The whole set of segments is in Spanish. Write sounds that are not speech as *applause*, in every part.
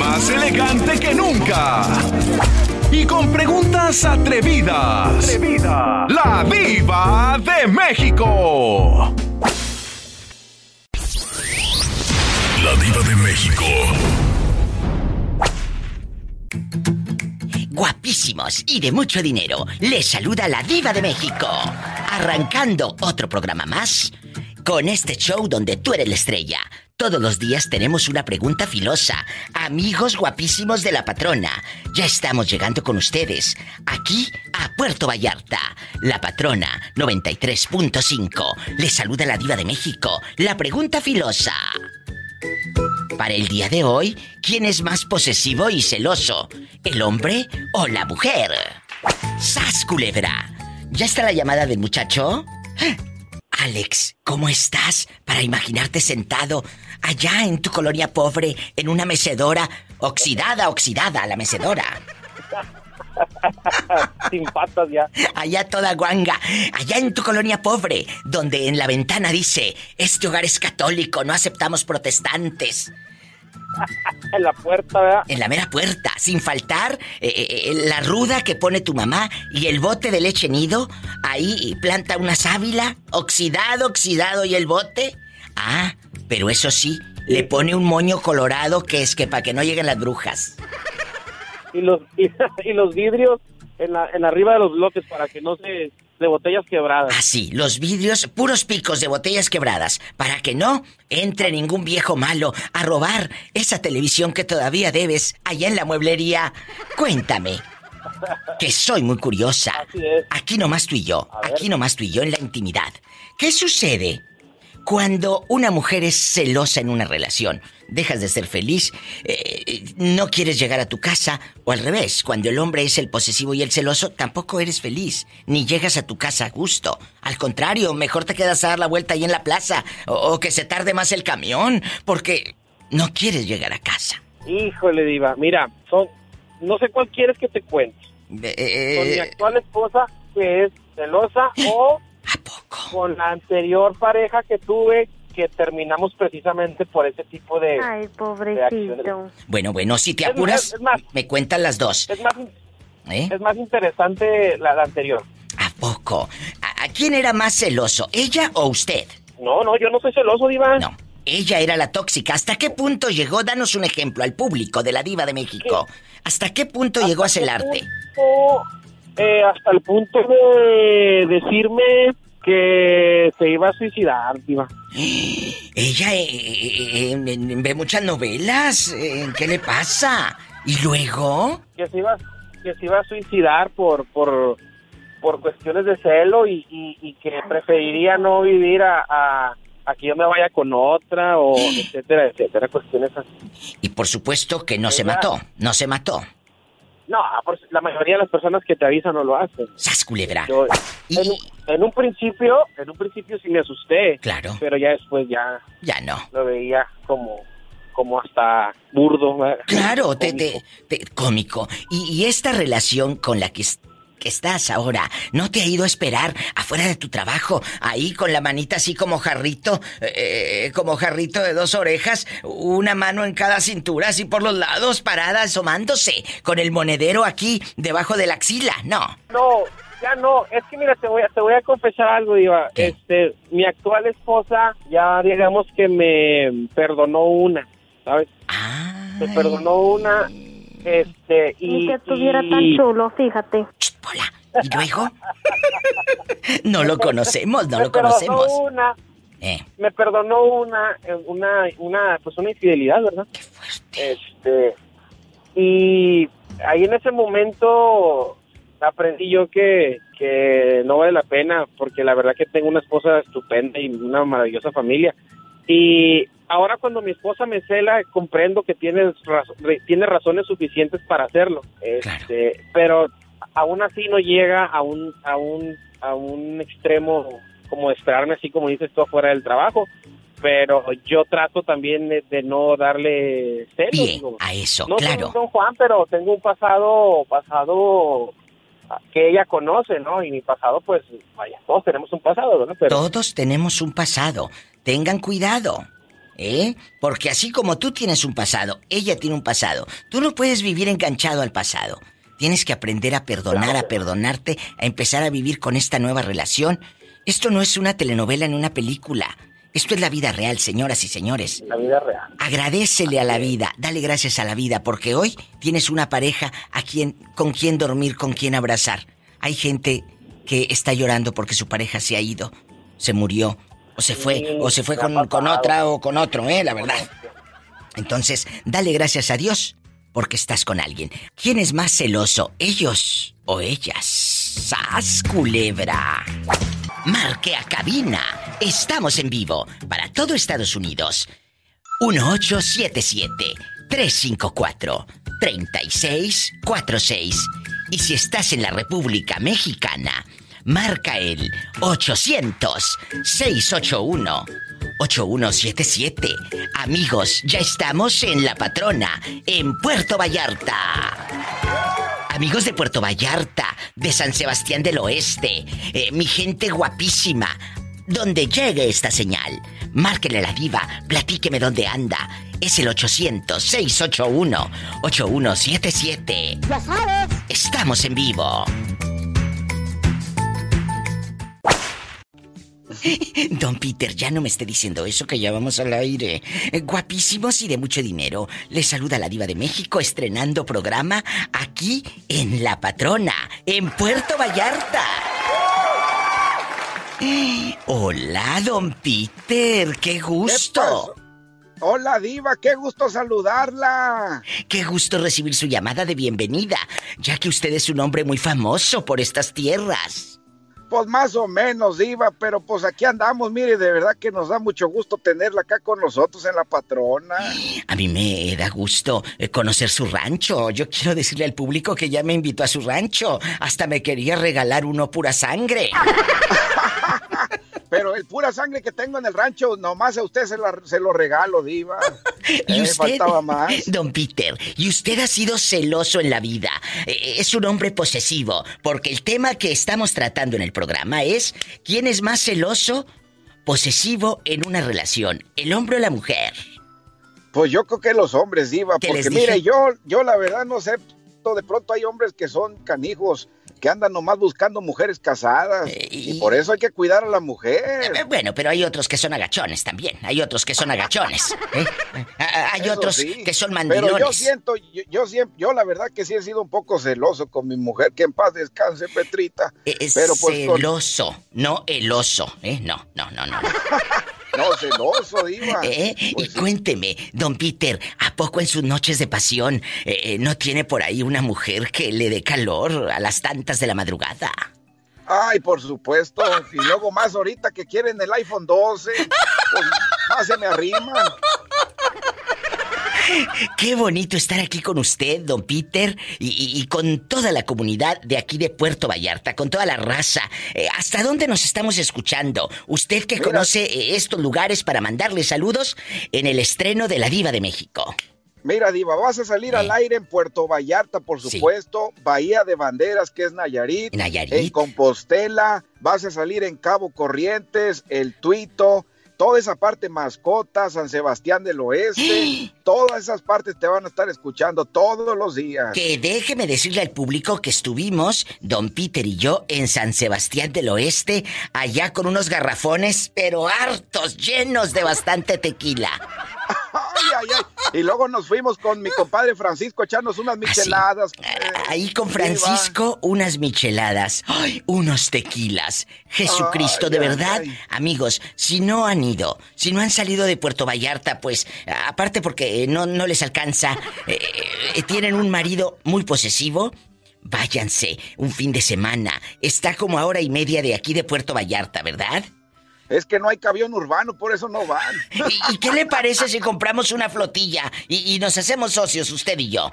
más elegante que nunca. Y con preguntas atrevidas. Atrevida. La Diva de México. La Diva de México. Guapísimos y de mucho dinero. Les saluda la Diva de México. Arrancando otro programa más con este show donde tú eres la estrella. Todos los días tenemos una pregunta filosa. Amigos guapísimos de la patrona, ya estamos llegando con ustedes, aquí a Puerto Vallarta. La patrona 93.5. Les saluda la diva de México. La pregunta filosa. Para el día de hoy, ¿quién es más posesivo y celoso? ¿El hombre o la mujer? ¡Sas, culebra! ¿Ya está la llamada del muchacho? Alex, ¿cómo estás? Para imaginarte sentado allá en tu colonia pobre, en una mecedora, oxidada, oxidada, la mecedora. *laughs* Sin patas ya. Allá toda guanga. Allá en tu colonia pobre, donde en la ventana dice, este hogar es católico, no aceptamos protestantes. *laughs* en la puerta, ¿verdad? En la mera puerta, sin faltar eh, eh, eh, la ruda que pone tu mamá y el bote de leche nido. Ahí planta una sábila, oxidado, oxidado y el bote. Ah, pero eso sí, le pone un moño colorado que es que para que no lleguen las brujas. Y los, *laughs* y, los vidrios en, la, en arriba de los bloques para que no se de botellas quebradas. Ah, sí, los vidrios, puros picos de botellas quebradas, para que no entre ningún viejo malo a robar esa televisión que todavía debes allá en la mueblería. Cuéntame. Que soy muy curiosa. Así es. Aquí nomás tú y yo, aquí nomás tú y yo en la intimidad. ¿Qué sucede cuando una mujer es celosa en una relación, dejas de ser feliz, eh, no quieres llegar a tu casa, o al revés, cuando el hombre es el posesivo y el celoso, tampoco eres feliz, ni llegas a tu casa a gusto. Al contrario, mejor te quedas a dar la vuelta ahí en la plaza, o, que se tarde más el camión, porque no quieres llegar a casa. Híjole, Diva, mira, son, no sé cuál quieres que te cuente. Eh, con mi actual esposa, que es celosa, *laughs* o ¿A poco? con la anterior pareja que tuve que terminamos precisamente por ese tipo de Ay, pobrecito. bueno, bueno, si te apuras, me cuentan las dos. Es más, ¿Eh? es más interesante la, anterior. ¿A poco? ¿A, quién era más celoso, ella o usted? No, no, yo no soy celoso, Diva. No, ella era la tóxica. ¿Hasta qué punto llegó? Danos un ejemplo al público de la Diva de México. ¿Hasta qué punto llegó a celarte? Eh, hasta el punto de decirme que se iba a suicidar, diva. Ella eh, eh, ve muchas novelas. ¿Qué le pasa? ¿Y luego? Que se iba, que se iba a suicidar por, por, por cuestiones de celo y, que preferiría no vivir a, a, a, que yo me vaya con otra o *gasps* etcétera, etcétera, cuestiones así. Y por supuesto que no se mató, no se mató. No, la mayoría de las personas que te avisan no lo hacen. ¡Sas, culebra! en, un principio, en un principio sí me asusté. Claro. Pero ya después ya... Ya no. Lo veía como como hasta burdo. Claro, te, te, cómico. Y, y, esta relación con la que que estás ahora no te ha ido a esperar afuera de tu trabajo, ahí con la manita así como jarrito, eh, eh, como jarrito de dos orejas, una mano en cada cintura, así por los lados, parada, asomándose, con el monedero aquí debajo de la axila, no. No, ya no, es que mira, te voy a, te voy a confesar algo, Diva. Este, mi actual esposa ya digamos que me perdonó una, ¿sabes? Me perdonó una este, y, que estuviera tan chulo, fíjate. Hola. ¿Y luego? no lo conocemos, no lo conocemos. Una, eh. Me perdonó una, una, una, pues una infidelidad, ¿verdad? Qué fuerte. Este, y ahí en ese momento aprendí yo que, que no vale la pena, porque la verdad que tengo una esposa estupenda y una maravillosa familia. Y ahora cuando mi esposa me cela, comprendo que tiene, tiene razones suficientes para hacerlo. Este, pero aún así no llega a un, a un, a un extremo como esperarme así como dices tú afuera del trabajo. Pero yo trato también de, no darle celos. a eso, no claro. Don Juan, pero tengo un pasado, pasado que ella conoce, ¿no? Y mi pasado, pues, vaya, todos tenemos un pasado, ¿no? Todos tenemos un pasado. Tengan cuidado. ¿eh? Porque así como tú tienes un pasado, ella tiene un pasado. Tú no puedes vivir enganchado al pasado. Tienes que aprender a perdonar, a perdonarte, a empezar a vivir con esta nueva relación. Esto no es una telenovela en una película. Esto es la vida real, señoras y señores. La vida real. Agradecele a la vida, dale gracias a la vida, porque hoy tienes una pareja a quien, con quien dormir, con quien abrazar. Hay gente que está llorando porque su pareja se ha ido, se murió, o se fue, o se fue con, con otra o con otro, ¿eh? La verdad. Entonces, dale gracias a Dios porque estás con alguien. ¿Quién es más celoso, ellos o ellas? ¡Sas, culebra! Marque a cabina. Estamos en vivo para todo Estados Unidos. 1877-354-3646. Y si estás en la República Mexicana, marca el 800-681-8177. Amigos, ya estamos en La Patrona, en Puerto Vallarta. Amigos de Puerto Vallarta, de San Sebastián del Oeste, eh, mi gente guapísima, donde llegue esta señal, márquele a la diva, platíqueme dónde anda. Es el 800-681-8177. Ya sabes. Estamos en vivo. *laughs* Don Peter, ya no me esté diciendo eso que ya vamos al aire. Eh, Guapísimos y de mucho dinero. Les saluda la diva de México estrenando programa aquí en La Patrona, en Puerto Vallarta. *gasps* Hola, don Peter, qué gusto. Hola Diva, qué gusto saludarla. Qué gusto recibir su llamada de bienvenida, ya que usted es un hombre muy famoso por estas tierras. Pues más o menos, Diva, pero pues aquí andamos, mire, de verdad que nos da mucho gusto tenerla acá con nosotros en la patrona. A mí me da gusto eh, conocer su rancho. Yo quiero decirle al público que ya me invitó a su rancho. Hasta me quería regalar uno pura sangre. *laughs* Pero el pura sangre que tengo en el rancho, nomás a usted se, la- se lo regalo, Diva. Y Eh, usted, faltaba más. don Peter, y usted ha sido celoso en la vida. Eh, Es un hombre posesivo, porque el tema que estamos tratando en el programa es quién es más celoso, posesivo en una relación, el hombre o la mujer. Pues yo creo que los hombres, Diva, ¿Qué porque mire, yo, yo la verdad no sé, de pronto hay hombres que son canijos, que andan nomás buscando mujeres casadas. Eh, y... y- por eso hay que cuidar a la mujer. Eh, Bueno, pero hay otros que son agachones también. Hay otros que son agachones. ¿eh? Hay Eso otros sí. que son Pero mandilones. yo siento, yo, yo siempre, yo la verdad que sí he sido un poco celoso con mi mujer, que en paz descanse, Petrita. Eh, Pero pues con- celoso, no el oso, ¿eh? No, no, no, no. *laughs* No, celoso, Diva. *laughs* ¿Eh? Pues y sí. cuénteme, don Peter, ¿a poco en sus noches de pasión eh, eh, no tiene por ahí una mujer que le dé calor a las tantas de la madrugada? Ay, por supuesto. Y luego más ahorita que quieren el iPhone 12, pues más se me arriman. Qué bonito estar aquí con usted, don Peter, y, y- y con toda la comunidad de aquí de Puerto Vallarta, con toda la raza. Eh, ¿Hasta dónde nos estamos escuchando? Usted que Mira. conoce eh, estos lugares para mandarle saludos en el estreno de La Diva de México. Mira, Diva, vas a salir al aire en Puerto Vallarta, por Sí. supuesto, Bahía de Banderas, que es Nayarit, Nayarit. en Compostela, vas a salir en Cabo Corrientes, El Tuito, toda esa parte mascota, San Sebastián del Oeste, *gasps* todas esas partes te van a estar escuchando todos los días. Que déjeme decirle al público que estuvimos, don Peter y yo, en San Sebastián del Oeste, allá con unos garrafones, pero hartos, llenos de bastante tequila. Ay, ay, ay. Y luego nos fuimos con mi compadre Francisco a echarnos unas micheladas. Ah, eh, Ahí con. Francisco, unas micheladas, ¡ay! unos tequilas. Jesucristo, de verdad, amigos, si no han ido, si no han salido de Puerto Vallarta, pues, aparte porque no, no les alcanza, eh, eh, tienen un marido muy posesivo, váyanse un fin de semana. Está como a hora y media de aquí de Puerto Vallarta, ¿verdad? Es que no hay camión urbano, por eso no van. *laughs* ¿Y, y qué le parece si compramos una flotilla y, y nos hacemos socios, usted y yo?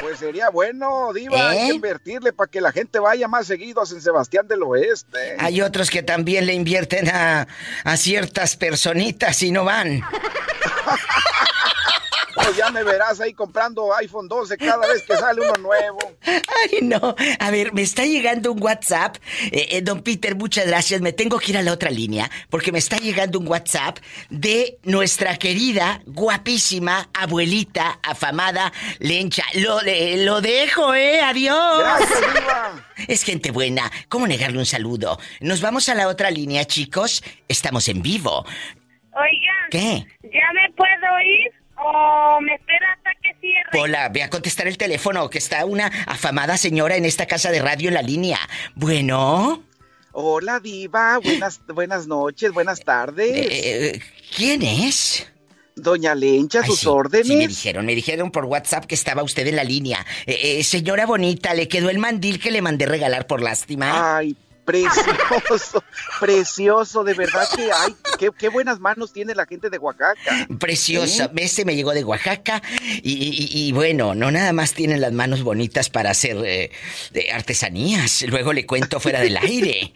Pues sería bueno, Diva, hay ¿Eh? que invertirle para que la gente vaya más seguido a San Sebastián del Oeste. Hay otros que también le invierten a, a ciertas personitas y no van. *laughs* Pues ya me verás ahí comprando iPhone 12 cada vez que sale uno nuevo. Ay, no. A ver, me está llegando un WhatsApp. Eh, eh, don Peter, muchas gracias. Me tengo que ir a la otra línea porque me está llegando un WhatsApp de nuestra querida, guapísima, abuelita, afamada, Lencha. Lo, lo dejo, ¿eh? Adiós. Gracias. *laughs* Es gente buena. ¿Cómo negarle un saludo? Nos vamos a la otra línea, chicos. Estamos en vivo. Oigan. ¿Qué? ¿Ya me puedo ir? ¿O me espera hasta que cierre? Hola, ve a contestar el teléfono, que está una afamada señora en esta casa de radio en la línea. Bueno. Hola, Diva. Buenas, *laughs* buenas noches, buenas tardes. Eh, ¿Quién es? Doña Lencha, Ay, sus sí, órdenes. Sí, me dijeron, me dijeron por WhatsApp que estaba usted en la línea. Eh, eh, señora bonita, ¿le quedó el mandil que le mandé regalar por lástima? Ay, precioso, precioso, de verdad que ay, qué, qué buenas manos tiene la gente de Oaxaca. Preciosa. Este me llegó de Oaxaca y, y- y bueno, no nada más tienen las manos bonitas para hacer eh, de artesanías. Luego le cuento fuera del aire.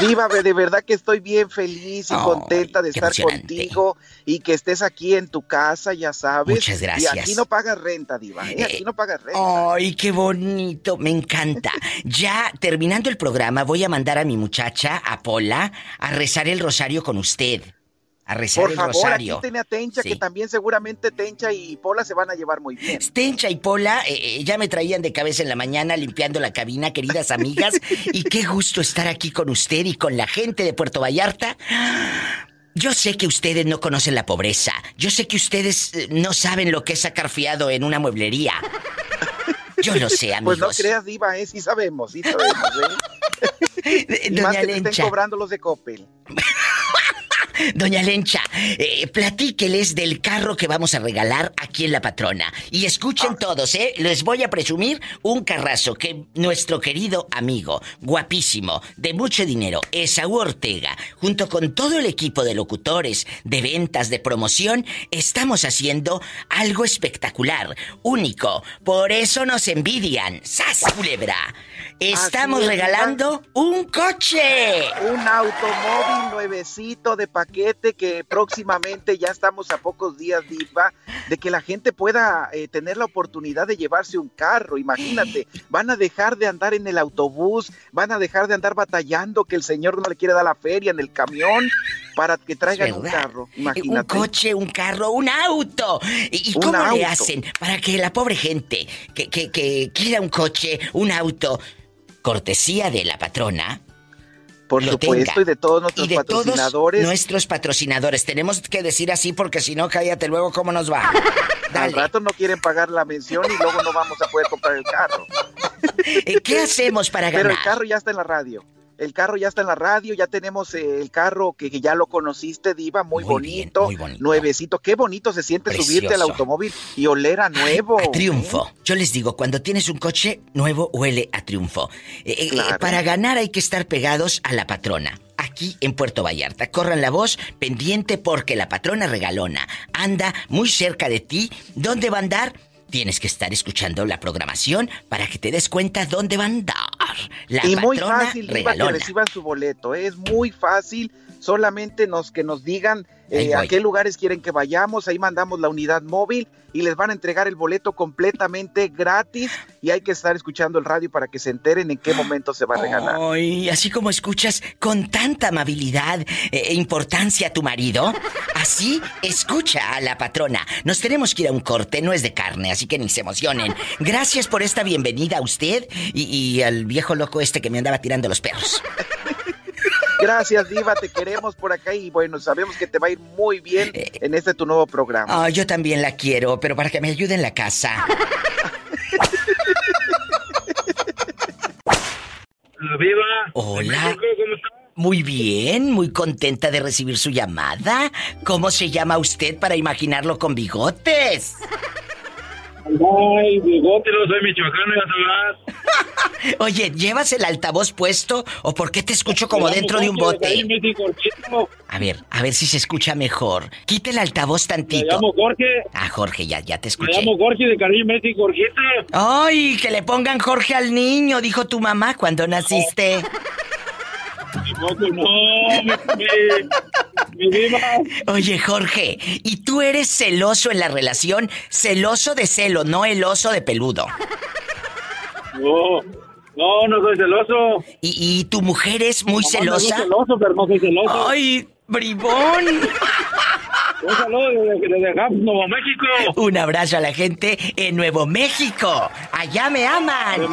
Diva, de verdad que estoy bien feliz y contenta de estar contigo y que estés aquí en tu casa, ya sabes. Muchas gracias. Y aquí no pagas renta, Diva, ¿eh? Aquí Eh, no pagas renta. Ay, qué bonito, me encanta. Ya terminando el programa, voy a mandar a mi muchacha, a Pola, a rezar el rosario con usted. A rezar Por el favor, rosario. aquí tiene a Tencha, Sí. que también seguramente Tencha y Pola se van a llevar muy bien. *laughs* Tencha y Pola eh, eh, ya me traían de cabeza en la mañana limpiando la cabina, queridas amigas. y qué gusto estar aquí con usted y con la gente de Puerto Vallarta. Yo sé que ustedes no conocen la pobreza. Yo sé que ustedes eh, no saben lo que es sacar fiado en una mueblería. Yo lo sé, amigos. *laughs* Pues no creas, Diva, ¿eh? Sí sabemos, sí sabemos, ¿eh? *laughs* Y más que te estén cobrando los de Coppel. *laughs* Doña Lencha, eh, platíqueles del carro que vamos a regalar aquí en La Patrona. Y escuchen todos, ¿eh? Les voy a presumir un carrazo que nuestro querido amigo, guapísimo, de mucho dinero, Esaú Ortega, junto con todo el equipo de locutores, de ventas, de promoción, estamos haciendo algo espectacular, único. Por eso nos envidian. ¡Sas, culebra! Estamos es, regalando un coche. Un automóvil nuevecito de paquete que próximamente ya estamos a pocos días, Diva, de que la gente pueda eh, tener la oportunidad de llevarse un carro. Imagínate, van a dejar de andar en el autobús, van a dejar de andar batallando que el señor no le quiere dar la feria en el camión para que traigan un carro. Un Imagínate. coche, un carro, un auto. ¿Y, y Un cómo le hacen para que la pobre gente que, que, que quiera un coche, un auto, cortesía de la patrona, Por lo supuesto, tenga? y de todos nuestros y de todos patrocinadores. nuestros patrocinadores. Tenemos que decir así porque si no, cállate luego cómo nos va. *laughs* Al rato no quieren pagar la mención y luego no vamos a poder comprar el carro. *laughs* ¿Qué hacemos para Pero ganar? el carro ya está en la radio. El carro ya está en la radio, ya tenemos eh, el carro que, que ya lo conociste, Diva, muy, Muy bien, bonito, muy bonito. nuevecito. Qué bonito se siente subirte al automóvil y oler a nuevo. A triunfo. Yo les digo, cuando tienes un coche nuevo, huele a triunfo. Eh, eh, para ganar hay que estar pegados a la patrona. Aquí en Puerto Vallarta. Corran la voz pendiente porque la patrona regalona anda muy cerca de ti. ¿Dónde va a andar? Tienes que estar escuchando la programación para que te des cuenta dónde va a andar. La y muy fácil, Diva, que regalona. reciban su boleto. ¿eh? Es muy fácil. Solamente nos que nos digan eh, a qué lugares quieren que vayamos. Ahí mandamos la unidad móvil y les van a entregar el boleto completamente gratis. Y hay que estar escuchando el radio para que se enteren en qué momento se va a regalar. Ay, así como escuchas con tanta amabilidad e importancia a tu marido, así escucha a la patrona. Nos tenemos que ir a un corte, no es de carne, así que ni se emocionen. Gracias por esta bienvenida a usted y, y al viejo loco este que me andaba tirando los perros. Gracias, Diva, te queremos por acá y bueno, sabemos que te va a ir muy bien en este tu nuevo programa. Ah, yo también la quiero, pero para que me ayude en la casa. Viva. Hola. México, ¿Cómo está? Muy bien, muy contenta de recibir su llamada. ¿Cómo se llama usted para imaginarlo con bigotes? Ay, bigote, no soy michoacano, ya sabrás. Oye, ¿llevas el altavoz puesto o por qué te escucho como Me dentro de un bote? A ver, a ver si se escucha mejor. Quita el altavoz Me tantito. llamo Jorge. Ah, Jorge, ya, ya te Me escuché. llamo Jorge de Carril México, Orquídeo. Ay, que le pongan Jorge al niño, dijo tu mamá cuando naciste. *laughs* tampoco, no, mi diva. Oye, Jorge, ¿y tú eres celoso en la relación? Celoso de celo, no el oso de peludo. No, no, no soy celoso. ¿Y, y tu mujer es muy No, no celosa? soy celoso, pero no soy celoso. ¡Ay, bribón! *laughs* Un saludo desde, Nuevo México. Un abrazo a la gente en Nuevo México. Allá me aman.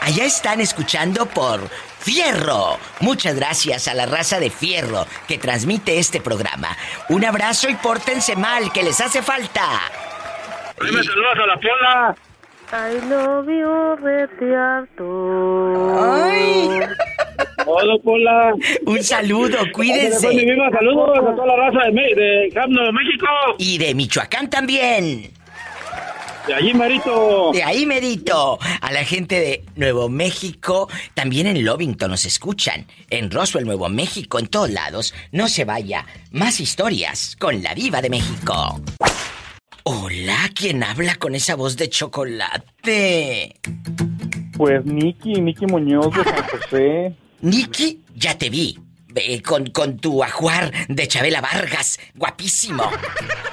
Allá están escuchando por Fierro. Muchas gracias a la raza de Fierro que transmite este programa. Un abrazo y pórtense mal, que les hace falta. Dime saludos a la Pola. I love you, Retiarto. Ay, Hola, Pola. un saludo, cuídense. viva, saludos a toda la raza de, Me- de Nuevo México. Y de Michoacán también. De allí, Marito. De ahí medito. A la gente de Nuevo México, también en Lovington nos escuchan. En Roswell, Nuevo México, en todos lados. No se vaya. Más historias con la diva de México. Hola, ¿quién habla con esa voz de chocolate? Pues Nicky, Nicky Muñoz de San *laughs* José. Nicky, ya te vi. Eh, con, con tu ajuar de Chabela Vargas, guapísimo.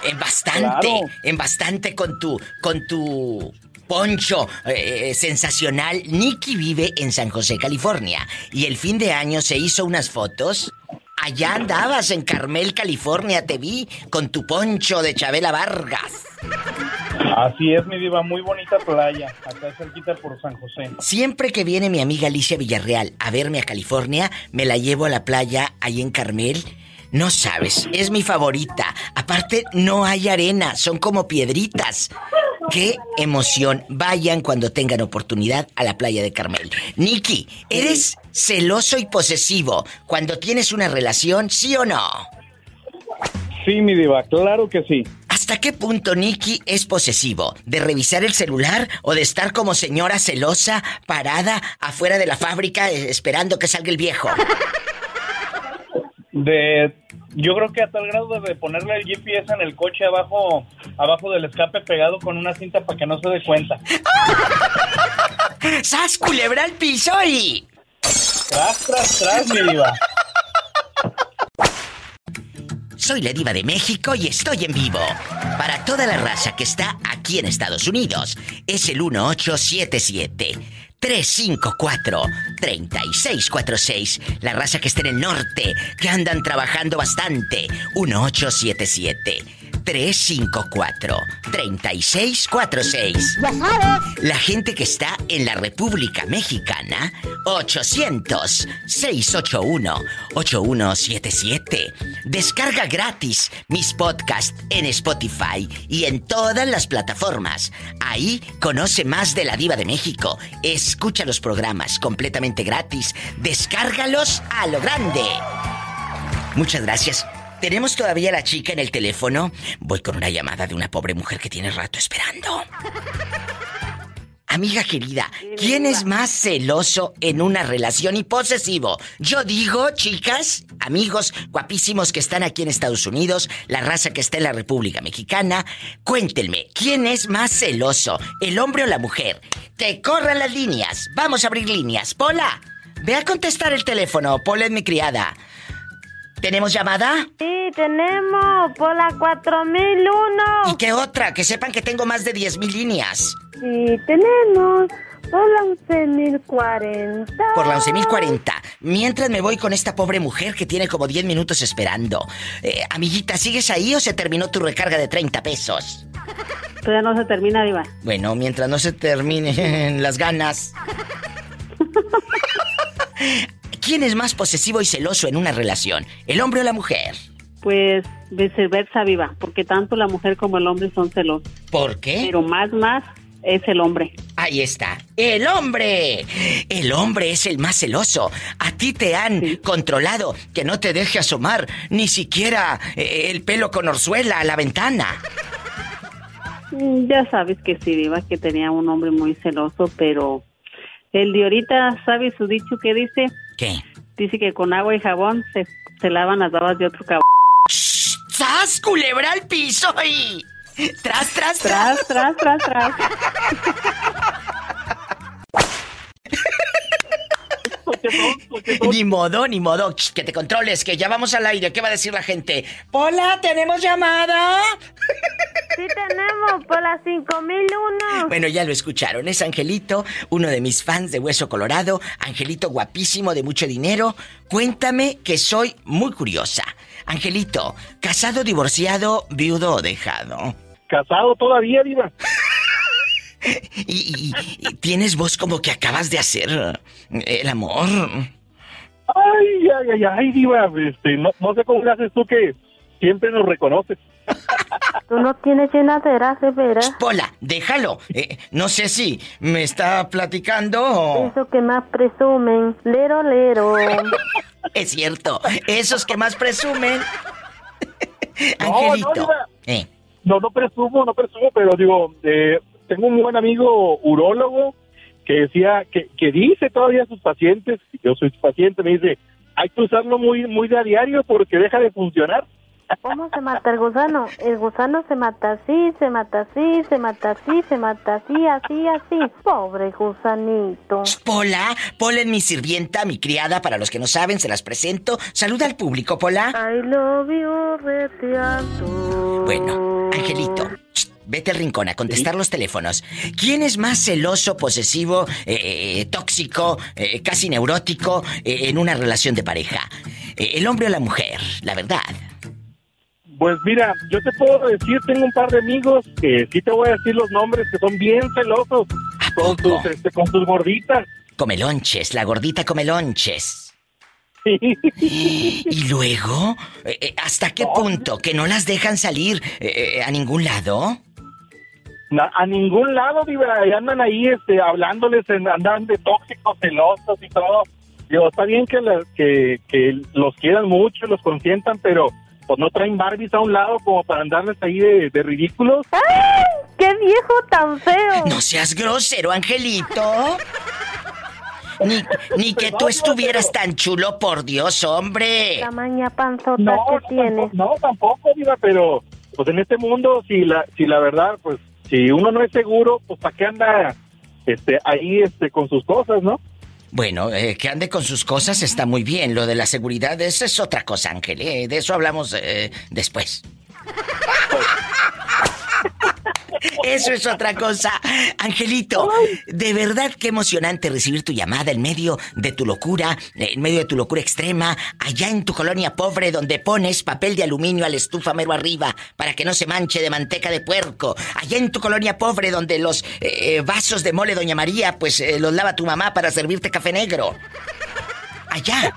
En bastante, Claro. en bastante con tu, con tu poncho eh, sensacional. Nicky vive en San José, California. Y el fin de año se hizo unas fotos. Allá andabas en Carmel, California, te vi con tu poncho de Chabela Vargas. Así es, mi diva, muy bonita playa, acá cerquita por San José. Siempre que viene mi amiga Alicia Villarreal a verme a California, me la llevo a la playa ahí en Carmel. No sabes, es mi favorita. Aparte, no hay arena, son como piedritas. ¡Qué emoción! Vayan cuando tengan oportunidad a la playa de Carmel. Nicky, ¿eres celoso y posesivo cuando tienes una relación, sí o no? Sí, mi diva, claro que sí. ¿Hasta qué punto Nicky es posesivo? ¿De revisar el celular o de estar como señora celosa parada afuera de la fábrica eh, esperando que salga el viejo? De, yo creo que a tal grado de ponerle el GPS en el coche abajo, abajo del escape pegado con una cinta para que no se dé cuenta. *laughs* ¡Sas culebra al piso y... Tras, tras, tras, mi diva. Soy la diva de México y estoy en vivo. Para toda la raza que está aquí en Estados Unidos, es el 1877. 354-3646. La raza que está en el norte, que andan trabajando bastante. 1877. 354-3646. La gente que está en la República Mexicana, 800-681-8177. Descarga gratis mis podcasts en Spotify y en todas las plataformas. Ahí conoce más de la Diva de México. Escucha los programas completamente gratis. Descárgalos a lo grande. Muchas gracias. ¿Tenemos todavía a la chica en el teléfono? Voy con una llamada de una pobre mujer que tiene rato esperando. *laughs* Amiga querida, ¿quién es más celoso en una relación y posesivo? Yo digo, chicas, amigos guapísimos que están aquí en Estados Unidos, la raza que está en la República Mexicana, cuéntenme, ¿quién es más celoso, el hombre o la mujer? Que corran las líneas, vamos a abrir líneas. Pola, ve a contestar el teléfono, Pola es mi criada. ¿Tenemos llamada? Sí, tenemos por la 4001. ¿Y qué otra? Que sepan que tengo más de 10.000 líneas. Sí, tenemos por la 11040. Por la 11.040. Mientras me voy con esta pobre mujer que tiene como 10 minutos esperando. Eh, amiguita, ¿sigues ahí o se terminó tu recarga de 30 pesos? Todavía no se termina, Diva. Bueno, mientras no se terminen las ganas. *laughs* ¿Quién es más posesivo y celoso en una relación? ¿El hombre o la mujer? Pues viceversa, Viva, porque tanto la mujer como el hombre son celosos. ¿Por qué? Pero más, más es el hombre. Ahí está. ¡El hombre! El hombre es el más celoso. A ti te han controlado que no te deje asomar ni siquiera eh, el pelo con orzuela a la ventana. Mm, Ya sabes que sí, Diva, que tenía un hombre muy celoso, pero el de ahorita, ¿sabes su dicho que dice? ¿Qué? Dice que con agua y jabón se, se lavan las babas de otro cabrón. ¡Sas, culebra al piso y... Tras, tras, tras. Tras, tras, tras, tras. *laughs* Ni modo, ni modo. Que te controles, que ya vamos al aire. ¿Qué va a decir la gente? Hola, ¿tenemos llamada? Sí tenemos por las 5001. Bueno, ya lo escucharon. Es Angelito, uno de mis fans de Hueso Colorado. Angelito guapísimo, de mucho dinero. Cuéntame que soy muy curiosa. Angelito, ¿casado, divorciado, viudo o dejado? Casado todavía, Diva. *laughs* Y, y- y tienes voz como que acabas de hacer eh, el amor. Ay, ay, ay, ay, Diva. Este, no, no sé cómo le haces tú que siempre nos reconoces. *laughs* Tú no tienes llenadera, de veras. Pola, déjalo. Eh, no sé si me está platicando o... Eso que más presumen. Lero, lero. *laughs* Es cierto, esos que más presumen. *laughs* No, Angelito. no, Diva. Eh, No, no presumo, no presumo, pero digo, eh, tengo un buen amigo urólogo que decía, que, que dice todavía a sus pacientes, y yo soy su paciente, me dice, hay que usarlo muy, muy de a diario porque deja de funcionar. ¿Cómo se mata el gusano? El gusano se mata así, se mata así, se mata así, se mata así, así, así. Pobre gusanito. Pola, Pola es mi sirvienta, mi criada, para los que no saben, se las presento. Saluda al público, Pola. I love you, reteando. Bueno, Angelito, vete al rincón a contestar los teléfonos. ¿Quién es más celoso, posesivo, eh, eh, tóxico, eh, casi neurótico eh, en una relación de pareja? Eh, ¿El hombre o la mujer? La verdad. Pues mira, yo te puedo decir, tengo un par de amigos que sí te voy a decir los nombres, que son bien celosos con tus, este, con tus gorditas. Comelonches, la gordita comelonches. ¿Y luego? Eh, eh, ¿Hasta qué punto? ¿Que no las dejan salir eh, a ningún lado? A ningún lado, y andan ahí este, hablándoles, andan de tóxicos, celosos y todo. Digo, está bien que, la- que, que los quieran mucho, los consientan, pero pues no traen Barbies a un lado como para andarles ahí de, de ridículos. ¡Ay! ¡Qué viejo tan feo! No seas grosero, Angelito. Ni, ni que tú estuvieras tan chulo, por Dios, hombre. La maña panzota No, que no, tienes. tampoco, no, tampoco, Diva, pero pues en este mundo, si la, si la verdad, pues si uno no es seguro, pues para qué anda este, ahí este, con sus cosas, ¿no? Bueno, eh, que ande con sus cosas está muy bien. Lo de la seguridad, eso es otra cosa, Ángel. eh, De eso hablamos eh, después. *laughs* Eso es otra cosa. Angelito, de verdad qué emocionante recibir tu llamada en medio de tu locura, en medio de tu locura extrema, allá en tu colonia pobre donde pones papel de aluminio al estufa mero arriba para que no se manche de manteca de puerco. Allá en tu colonia pobre donde los eh, vasos de mole Doña María pues eh, los lava tu mamá para servirte café negro. Allá,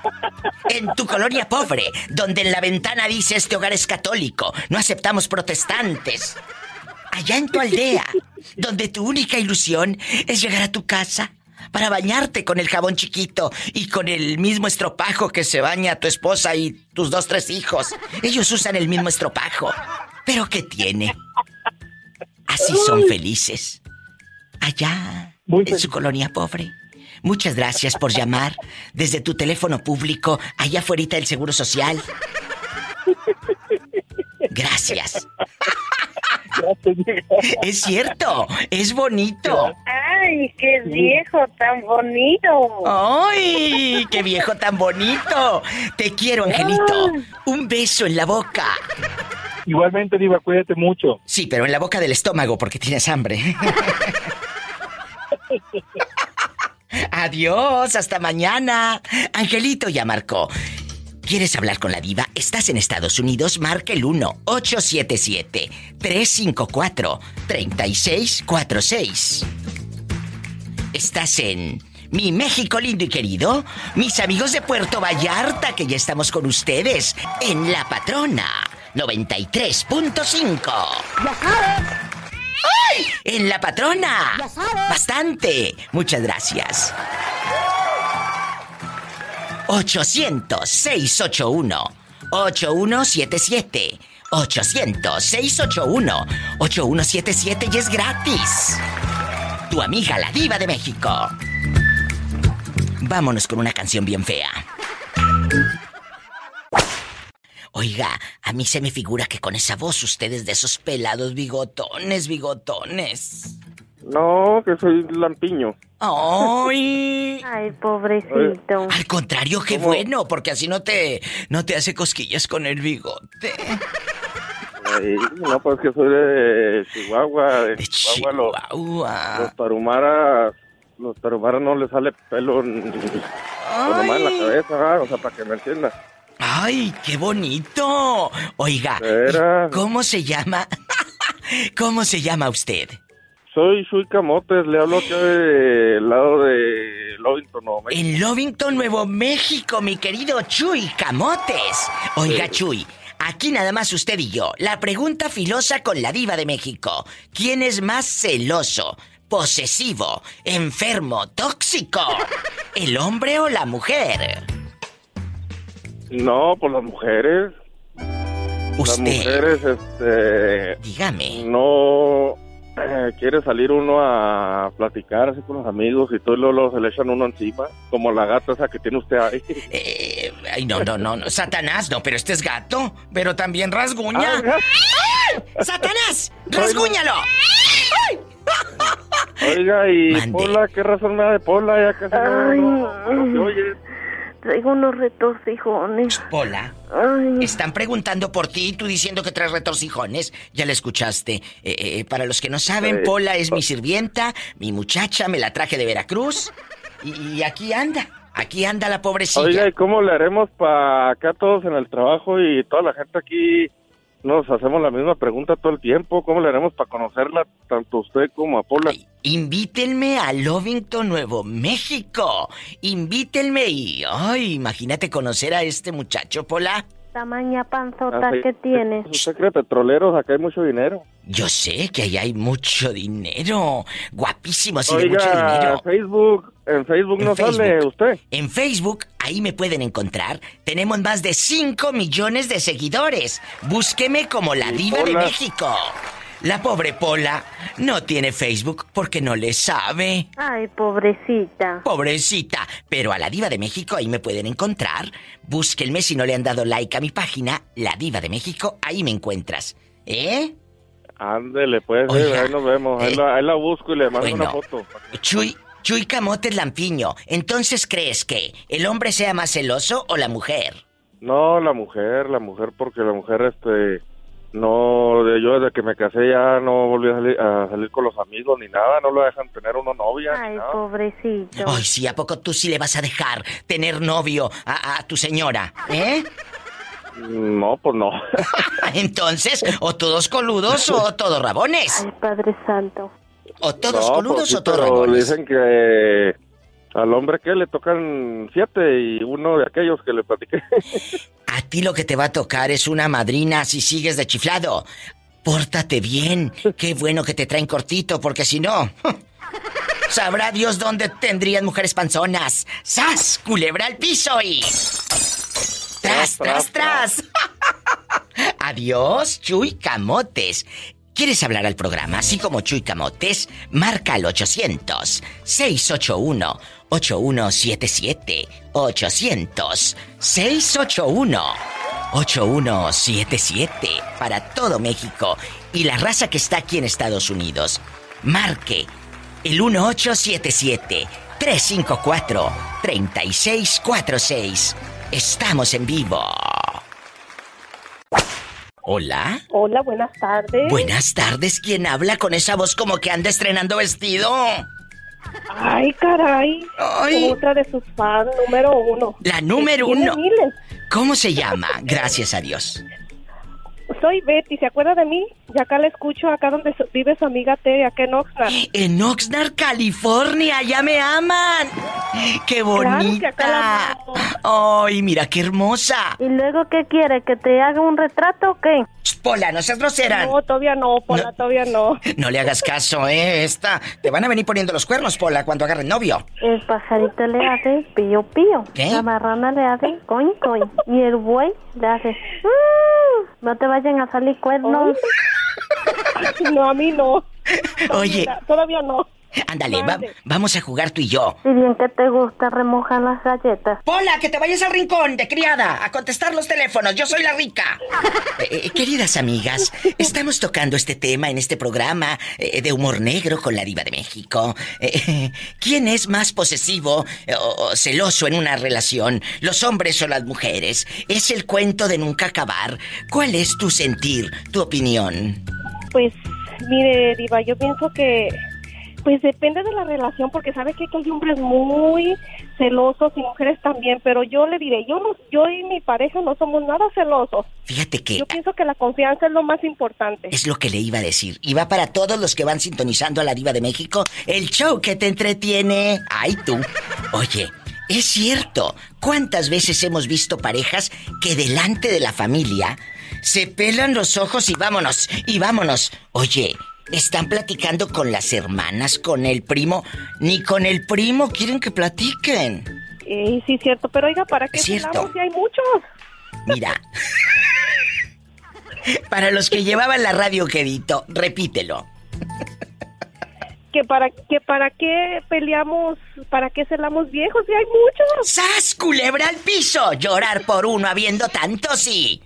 en tu colonia pobre, donde en la ventana dice este hogar es católico, no aceptamos protestantes. Allá en tu aldea, donde tu única ilusión es llegar a tu casa para bañarte con el jabón chiquito y con el mismo estropajo que se baña tu esposa y tus dos, tres hijos. Ellos usan el mismo estropajo. ¿Pero qué tiene? Así son felices. Allá, en su colonia pobre. Muchas gracias por llamar desde tu teléfono público allá afuera del Seguro Social. Gracias. Es cierto, es bonito. Ay, qué viejo tan bonito. ¡Ay! ¡Qué viejo tan bonito! Te quiero, Angelito. Un beso en la boca. Igualmente, Diva, cuídate mucho. Sí, pero en la boca del estómago porque tienes hambre. *laughs* Adiós, hasta mañana. Angelito ya marcó. ¿Quieres hablar con la diva? Estás en Estados Unidos, marca el 1-877-354-3646. Estás en mi México lindo y querido, mis amigos de Puerto Vallarta, que ya estamos con ustedes en La Patrona 93.5. ¡Ay! En La Patrona. Bastante. Muchas gracias. 800-681-8177. 800-681-8177 y es gratis. Tu amiga la diva de México. Vámonos con una canción bien fea. Oiga, a mí se me figura que con esa voz ustedes de esos pelados bigotones, bigotones. No, que soy lampiño. ¡Ay! Ay, pobrecito. Al contrario, qué bueno, porque así no te, no te hace cosquillas con el bigote. Ay, no, pues que soy de Chihuahua. De, Chihuahua. Los, Chihuahua. los tarumaras, los tarumaras no les sale pelo ni, pues nomás en la cabeza, o sea, para que me entiendas. ¡Ay, qué bonito! Oiga, ¿cómo se llama? *laughs* ¿Cómo se llama usted? Soy Shui Camotes, le hablo acá del lado de Lovington, Nuevo México. En Lovington, Nuevo México, mi querido Chuy Camotes. Oiga, Chuy, aquí nada más usted y yo. La pregunta filosa con la diva de México. ¿Quién es más celoso, posesivo, enfermo, tóxico? *laughs* ¿El hombre o la mujer? No, por las mujeres. Las Usted. mujeres, este... Dígame. No... eh, quiere salir uno a platicar así con los amigos y todo y luego, se le echan uno encima, como la gata esa que tiene usted ahí. *laughs* Eh, ay, no, no, no, no. Satanás, no, pero este es gato. Pero también rasguña. ¡Ay! ¡Satanás! ¡Rasguñalo! Oiga, y Mande. Pola, ¿qué razón me da de Pola? Ya casi no, Ay. no, no se oye. Traigo unos retorcijones. Pola. Ay, Están preguntando por ti, tú diciendo que traes retorcijones. Ya la escuchaste. Eh, eh, para los que no saben, Sí. Pola es mi sirvienta, mi muchacha, me la traje de Veracruz. Y, y aquí anda, aquí anda la pobrecilla. Oiga, ¿y cómo le haremos para acá todos en el trabajo y toda la gente aquí nos hacemos la misma pregunta todo el tiempo? ¿Cómo le haremos para conocerla tanto a usted como a Pola? Invítenme a Lovington, Nuevo México. Invítenme y... Ay, imagínate conocer a este muchacho, Pola. tamaña panzota Ah, sí. que tienes. Usted cree petroleros, acá hay mucho dinero. Yo sé que ahí hay mucho dinero. Guapísimo, de mucho dinero. Facebook, en Facebook En no sale Facebook. usted. En Facebook, ahí me pueden encontrar. Tenemos más de 5 millones de seguidores. Búsqueme como la diva de. México. La pobre Pola no tiene Facebook porque no le sabe. Ay, pobrecita. Pobrecita. Pero a la diva de México ahí me pueden encontrar. Búsquenme si no le han dado like a mi página, La Diva de México, ahí me encuentras. ¿Eh? Ándele, pues, eh, Oiga, ahí nos vemos. Ahí, eh, la, ahí la busco y le mando una bueno. foto. Chuy, Chuy Camotes Lampiño. Entonces, ¿crees que el hombre sea más celoso o la mujer? No, la mujer, la mujer, porque la mujer, este, no, de- yo desde que me casé ya no volví a salir, a salir con los amigos ni nada, no lo dejan tener una novia. ni Ay, nada. pobrecito. Ay, sí, ¿a poco tú sí le vas a dejar tener novio a, a tu señora? ¿Eh? No, pues no. *laughs* Entonces, o todos coludos o todos rabones. Ay, Padre Santo. O todos no, coludos sí, o todos pero rabones. dicen que al hombre que le tocan siete y uno de aquellos que le platiqué. *laughs* A ti lo que te va a tocar es una madrina si sigues de chiflado. Pórtate bien. Qué bueno que te traen cortito, porque si no. *laughs* Sabrá Dios dónde tendrían mujeres panzonas. ¡Sas! Culebra al piso y. ¡Tras, tras, tras! *laughs* Adiós, Chuy Camotes. ¿Quieres hablar al programa así como Chuy Camotes? Marca al 800-681-8177. 800-681-8177. Para todo México y la raza que está aquí en Estados Unidos. Marque el 1877-354-3646. Estamos en vivo. Hola. Hola, buenas tardes. Buenas tardes, ¿quién habla con esa voz como que anda estrenando vestido? Ay, caray. Ay. Otra de sus fans, número uno. La número uno. miles. ¿Cómo se llama? Gracias a Dios. Soy Betty, ¿se acuerda de mí? Ya acá la escucho, acá donde vive su amiga Tere, acá en Oxnard. En Oxnard, California, ya me aman. ¡Qué bonita! ¡Ay, mira qué hermosa! ¿Y luego qué quiere? ¿Que te haga un retrato o qué? Pola, no seas grosera. No, todavía no, Pola, todavía no. *laughs* No le hagas caso, ¿eh? Esta. Te van a venir poniendo los cuernos, Pola, cuando agarren novio. El pajarito le hace pío pío. ¿Qué? La marrana le hace coin coin. Y el buey le hace... "Mm". No te vayan a salir cuernos. *laughs* No, a mí no. Oye, Todavía no. Ándale, va- vamos a jugar tú y yo. Y bien que te gusta remojar las galletas. Pola, que te vayas al rincón de criada a contestar los teléfonos. Yo soy la rica. *laughs* Eh, eh, queridas amigas, estamos tocando este tema en este programa eh, de humor negro con la diva de México. *laughs* ¿Quién es más posesivo o celoso en una relación? ¿Los hombres o las mujeres? Es el cuento de nunca acabar. ¿Cuál es tu sentir, tu opinión? Pues, mire, Diva, yo pienso que, pues depende de la relación, porque sabe que hay hombres muy celosos y mujeres también, pero yo le diré, yo no, yo y mi pareja no somos nada celosos. Fíjate que Yo pienso que la confianza es lo más importante. Es lo que le iba a decir. Y va para todos los que van sintonizando a la Diva de México, el show que te entretiene. Ay, tú. Oye, es cierto. ¿Cuántas veces hemos visto parejas que delante de la familia se pelan los ojos y vámonos, y vámonos? Oye, están platicando con las hermanas, con el primo, ni con el primo quieren que platiquen. Eh, sí, cierto, pero oiga, ¿para qué cierto. si hay muchos? Mira. *laughs* Para los que llevaban la radio quedito, repítelo. Que para, que para qué peleamos, para qué celamos viejos si hay muchos. ¡Sas, culebra al piso! Llorar por uno habiendo tantos sí.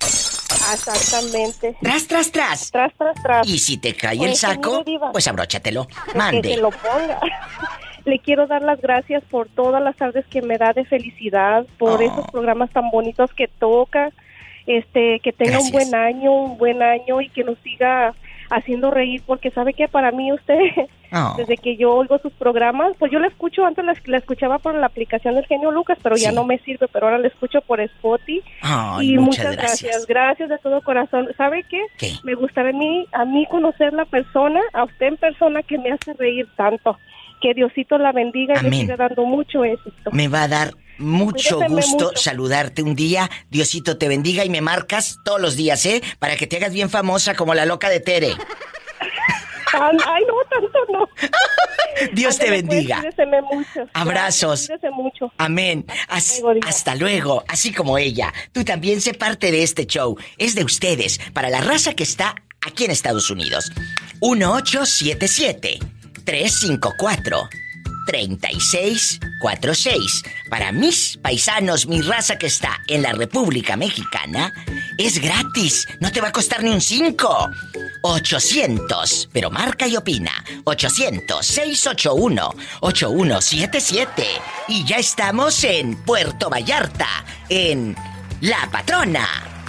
Exactamente. Tras, tras, tras. Tras, tras, tras. Y si te cae Oye, el saco, pues abróchatelo. Que Mande. lo ponga. *laughs* Le quiero dar las gracias por todas las tardes que me da de felicidad, por Oh. esos programas tan bonitos que toca, este, que tenga un buen año, un buen año y que nos siga haciendo reír, porque sabe que para mí usted, Oh. desde que yo oigo sus programas, pues yo la escucho, antes la, la escuchaba por la aplicación del genio Lucas, pero ya no me sirve, pero ahora la escucho por Spotify. Y muchas muchas gracias. gracias, gracias de todo corazón. ¿Sabe qué? ¿Qué? Me gustaría a mí, a mí conocer la persona, a usted en persona que me hace reír tanto. Que Diosito la bendiga y le Amén. siga dando mucho éxito. Me va a dar mucho gusto mucho. saludarte un día. Diosito te bendiga y me marcas todos los días, ¿eh? Para que te hagas bien famosa como la loca de Tere. Ay, no, tanto no. *laughs* Dios te pues, bendiga. mucho. Abrazos. Mucho. Amén. As- luego, hasta luego. Así como ella. Tú también sé parte de este show. Es de ustedes, para la raza que está aquí en Estados Unidos. 1877 354 3646. Para mis paisanos, mi raza que está en la República Mexicana, es gratis. No te va a costar ni un 5. 800, pero marca y opina. 800-681-8177. Y ya estamos en Puerto Vallarta, en La Patrona.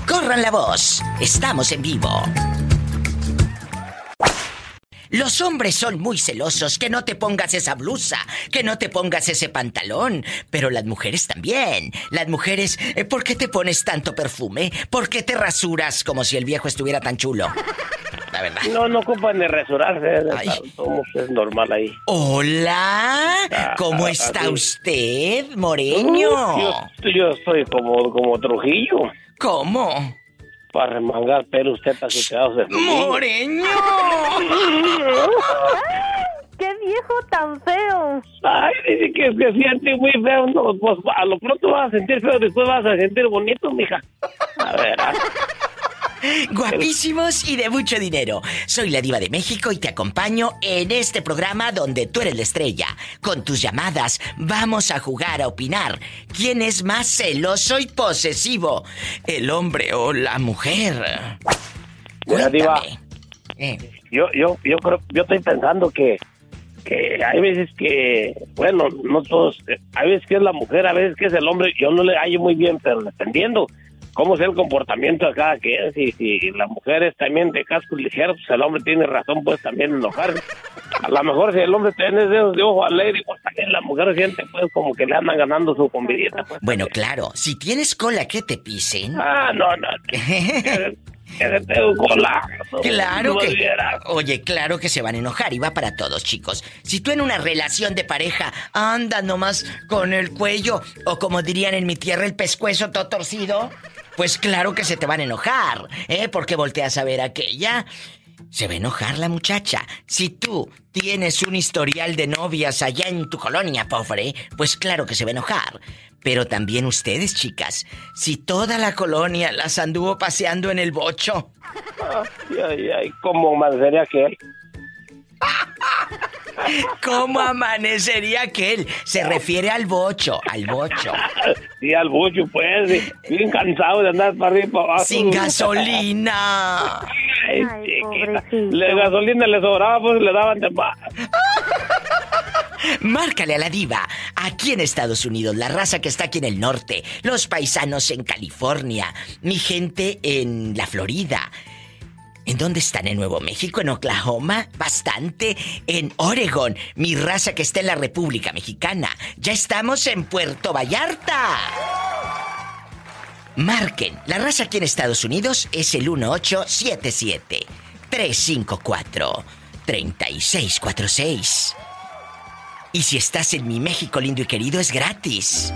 Corran la voz. Estamos en vivo. Los hombres son muy celosos, que no te pongas esa blusa, que no te pongas ese pantalón, pero las mujeres también. Las mujeres, eh, ¿por qué te pones tanto perfume? ¿Por qué te rasuras como si el viejo estuviera tan chulo? La verdad. No, no ocupan de rasurarse. Es normal ahí. Hola, ¿cómo Ah, está sí. usted, Moreño? Yo, yo soy como, como Trujillo. ¿Cómo? Para remangar pelos, tetas y pedados de Moreño. *laughs* ¡Qué viejo tan feo! Ay, dice que se siente muy feo. No, pues a lo pronto vas a sentir feo, después vas a sentir bonito, mija. A ver, ah. *laughs* Guapísimos y de mucho dinero. Soy la diva de México y te acompaño en este programa donde tú eres la estrella. Con tus llamadas vamos a jugar a opinar. ¿Quién es más celoso y posesivo? ¿El hombre o la mujer? Mira, Diva. Eh, yo, yo, yo creo, yo estoy pensando que, que hay veces que, bueno, no todos, eh, hay veces que es la mujer, a veces que es el hombre, yo no le hallo muy bien, pero dependiendo cómo sea el comportamiento de cada quien, si, si la mujer es también de casco ligero, pues el hombre tiene razón, pues también enojarse. A lo mejor si el hombre tiene dedos de ojo alegre, pues también la mujer siente pues como que le andan ganando su convidita, pues. bueno, claro, si tienes cola que te pisen. Ah, no, no. *laughs* Claro que. Oye, claro que se van a enojar y va para todos, chicos. Si tú en una relación de pareja andas nomás con el cuello, o como dirían en mi tierra, el pescuezo todo torcido, pues claro que se te van a enojar, ¿eh? Porque volteas a ver a aquella. Se va a enojar la muchacha. Si tú tienes un historial de novias allá en tu colonia, pobre, pues claro que se va a enojar. Pero también ustedes, chicas, si toda la colonia las anduvo paseando en el bocho, Ay, ay, ay, sería que hay. ¿Cómo amanecería aquel? Se refiere al bocho, al bocho. *laughs* Sí, al bocho, pues. Bien cansado de andar para arriba y para abajo. Sin gasolina. Ay, chiquita. La gasolina le sobraba, pues le daban de más. *laughs* Márcale a la diva. Aquí en Estados Unidos, la raza que está aquí en el norte, los paisanos en California, mi gente en la Florida. ¿En dónde están? ¿En Nuevo México? ¿En Oklahoma? Bastante. En Oregon, mi raza que está en la República Mexicana. Ya estamos en Puerto Vallarta. Marquen. La raza aquí en Estados Unidos es el 1877 354 3646. Y si estás en mi México lindo y querido, es gratis.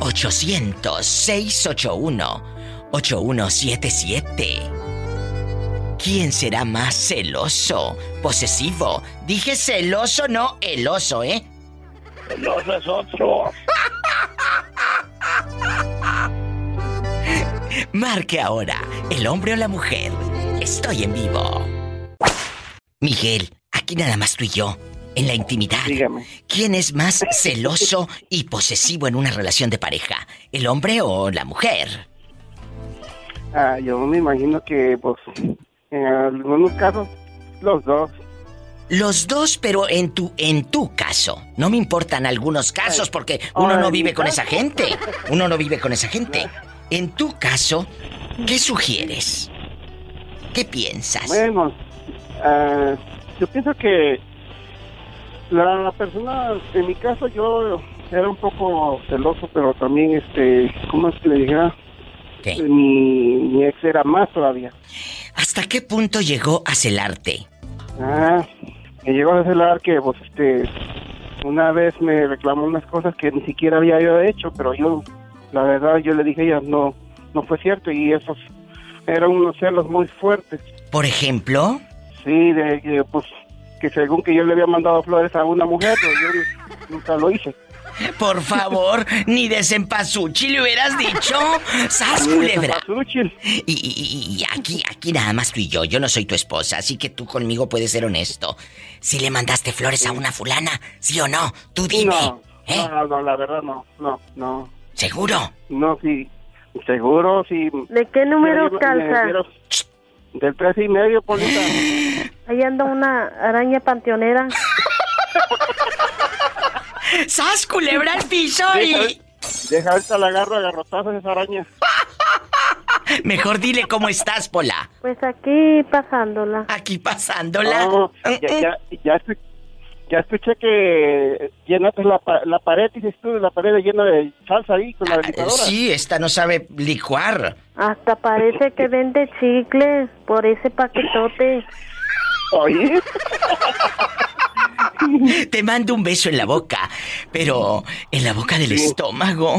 800-681-8177. ¿Quién será más celoso? Posesivo. Dije celoso, no el oso, ¿eh? El oso es otro. *laughs* Marque ahora, el hombre o la mujer. Estoy en vivo. Miguel, aquí nada más tú y yo en la intimidad. Dígame. ¿Quién es más celoso y posesivo en una relación de pareja? ¿El hombre o la mujer? Ah, yo me imagino que, pues, en algunos casos, los dos. Los dos, pero en tu en tu caso. No me importan algunos casos porque uno no ¿en vive con esa gente. Uno no vive con esa gente. En tu caso, ¿qué sugieres? ¿Qué piensas? Bueno, ah, yo pienso que la, la persona, en mi caso, yo era un poco celoso, pero también, este, ¿cómo es que le dijera? Mi, mi ex era más todavía. ¿Hasta qué punto llegó a celarte? Ah, me llegó a celar que, pues, este, una vez me reclamó unas cosas que ni siquiera había yo hecho, pero yo, la verdad, yo le dije a ella, no, no fue cierto, y esos eran unos celos muy fuertes. Por ejemplo, Sí, de pues, que según que yo le había mandado flores a una mujer, pero yo *laughs* nunca lo hice. por favor, ni de cempasúchil le hubieras dicho. ¡Sas, culebra! Y, y- y- aquí, aquí nada más tú y yo. Yo no soy tu esposa, así que tú conmigo puedes ser honesto. Si le mandaste flores a una fulana, ¿sí o no? Tú dime. ¿eh? No, no, no, la verdad no, no, no. ¿Seguro? No, sí, seguro, sí. ¿De qué número calza? Del tres y medio, Polita. *laughs* Ahí anda una araña panteonera. *laughs* ¡Sas, culebra al piso y... Deja ahorita la agarro a garrotazos esa araña. *laughs* Mejor dile cómo estás, Pola. Pues aquí pasándola. Aquí pasándola. No, ya, ya, ya, escu- ya escuché que llenaste la, pa- la pared, dices tú, la pared llena de salsa ahí con la licuadora. Sí, esta no sabe licuar. Hasta parece que vende chicle por ese paquetote. Oye. *laughs* Te mando un beso en la boca, pero en la boca del estómago.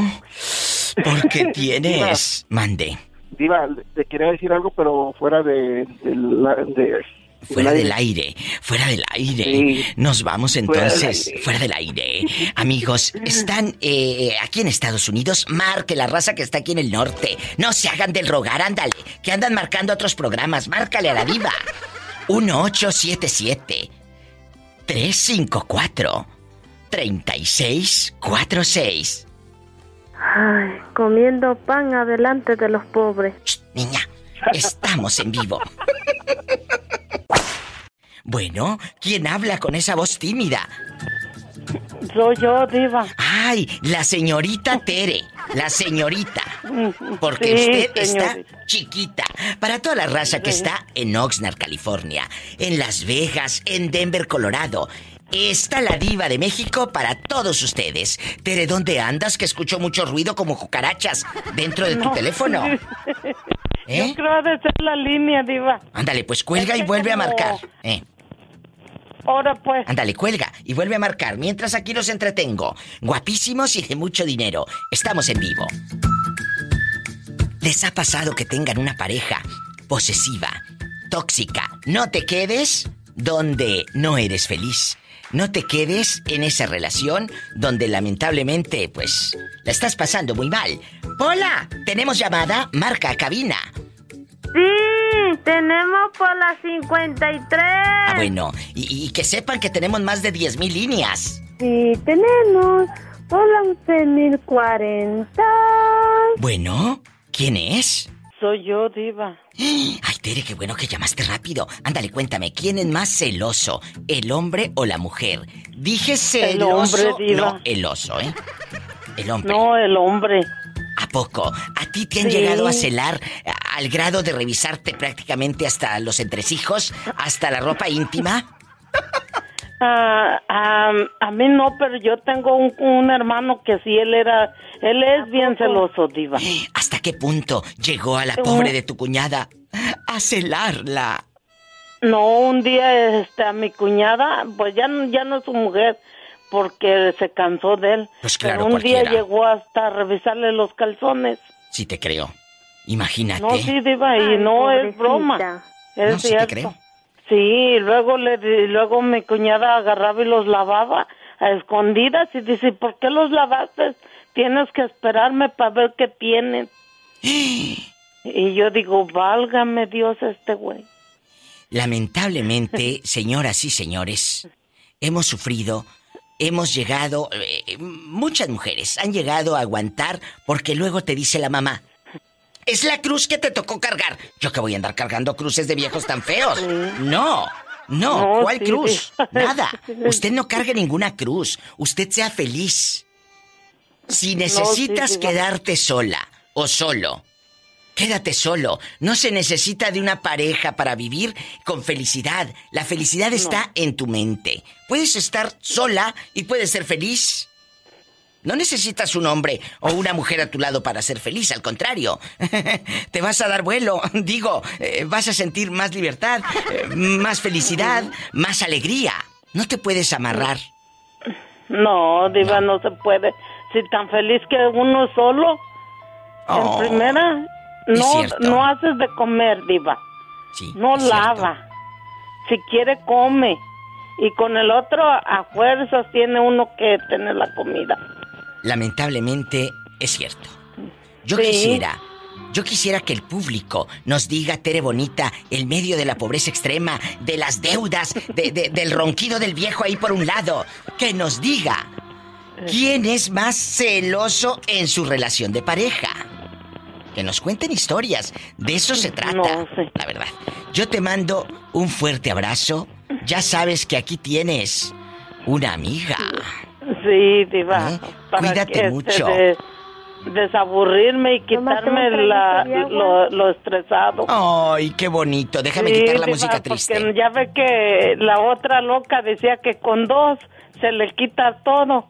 Porque *laughs* tienes. Mande. Diva, te quería decir algo, pero fuera de... de, la- de- Fuera del aire, fuera del aire. Sí. Nos vamos Fuera del entonces, aire. fuera del aire. Amigos, están eh, aquí en Estados Unidos. Marque la raza que está aquí en el norte. No se hagan del rogar, ándale. Que andan marcando otros programas. Márcale a la diva. 1877 354 3646. Ay, comiendo pan adelante de los pobres. Niña, estamos en vivo. Bueno, ¿quién habla con esa voz tímida? Soy yo, Diva. Ay, la señorita Tere, la señorita. Porque Sí, usted está chiquita. Para toda la raza que Sí. está en Oxnard, California, en Las Vegas, en Denver, Colorado. Está la diva de México para todos ustedes. Tere, ¿dónde andas? Que escucho mucho ruido como cucarachas dentro de tu No. teléfono. *laughs* ¿Eh? Yo creo de ser la línea, Diva. Ándale, pues cuelga y vuelve a marcar. ¿eh? Ahora pues. Ándale, cuelga y vuelve a marcar. Mientras aquí los entretengo. Guapísimos y de mucho dinero. Estamos en vivo. ¿Les ha pasado que tengan una pareja posesiva, tóxica? No te quedes donde no eres feliz. No te quedes en esa relación donde lamentablemente, pues, la estás pasando muy mal. Hola, ¿tenemos llamada? Marca cabina. Sí. tenemos por las 53. Ah, bueno, y, y que sepan que tenemos más de 10 mil líneas. Sí, tenemos por la 11.040. Bueno, ¿quién es? Soy yo, Diva. *gasps* Ay, Tere, qué bueno que llamaste rápido. Ándale, cuéntame, ¿quién es más celoso, el hombre o la mujer? Dije celoso. El hombre, diva. No, el oso, ¿eh? El hombre. No, el hombre. ¿A poco? ¿A ti te han Sí. llegado a celar a- al grado de revisarte prácticamente hasta los entresijos, hasta la ropa íntima? *laughs* Ah, ah, a mí no, pero yo tengo un, un hermano que sí, él era, él es bien celoso, diva. *gasps* ¿Hasta qué punto llegó a la pobre de tu cuñada a celarla? No, un día, este, a mi cuñada, pues ya, no- ya no es su mujer, porque se cansó de él. Pues claro, pero un día cualquiera. llegó hasta revisarle los calzones. Sí te creo. Imagínate. No, sí, diva, y Ay, no es broma. Es No, sí te creo. Sí, y luego le y luego mi cuñada agarraba y los lavaba a escondidas y dice, ¿por qué los lavaste? Tienes que esperarme para ver qué tienen. *gasps* y yo digo, válgame Dios este güey. Lamentablemente, *laughs* señoras y señores, hemos sufrido, hemos llegado, eh, muchas mujeres han llegado a aguantar porque luego te dice la mamá, es la cruz que te tocó cargar. Yo que voy a andar cargando cruces de viejos tan feos. No, no, No, ¿cuál sí, cruz? *laughs* sí. Nada. Usted no cargue ninguna cruz. Usted sea feliz. Si necesitas quedarte sola o solo, quédate solo. No se necesita de una pareja para vivir con felicidad. La felicidad está en tu mente. Puedes estar sola y puedes ser feliz. No necesitas un hombre o una mujer a tu lado para ser feliz, al contrario. *laughs* Te vas a dar vuelo, *laughs* digo, eh, vas a sentir más libertad, eh, más felicidad, más alegría. No te puedes amarrar. No, diva, no, se puede. Si tan feliz que uno solo, Oh, en primera, es no, no haces de comer, diva. Sí, no cierto. lava. Si quiere, come. Y con el otro, a fuerzas, tiene uno que tener la comida. Lamentablemente es cierto. Yo Sí. quisiera, yo quisiera que el público nos diga, Tere Bonita, el medio de la pobreza extrema, de las deudas, de- de- del ronquido del viejo ahí por un lado, que nos diga quién es más celoso en su relación de pareja. Que nos cuenten historias, de eso se trata, la verdad. Yo te mando un fuerte abrazo. Ya sabes que aquí tienes una amiga. Sí, diva. para Cuídate que, este, mucho. de- desaburrirme y quitarme la, lo, lo estresado. Ay, qué bonito. Déjame Sí, quitar la diva, música triste. Porque ya ve que la otra loca decía que con dos se le quita todo.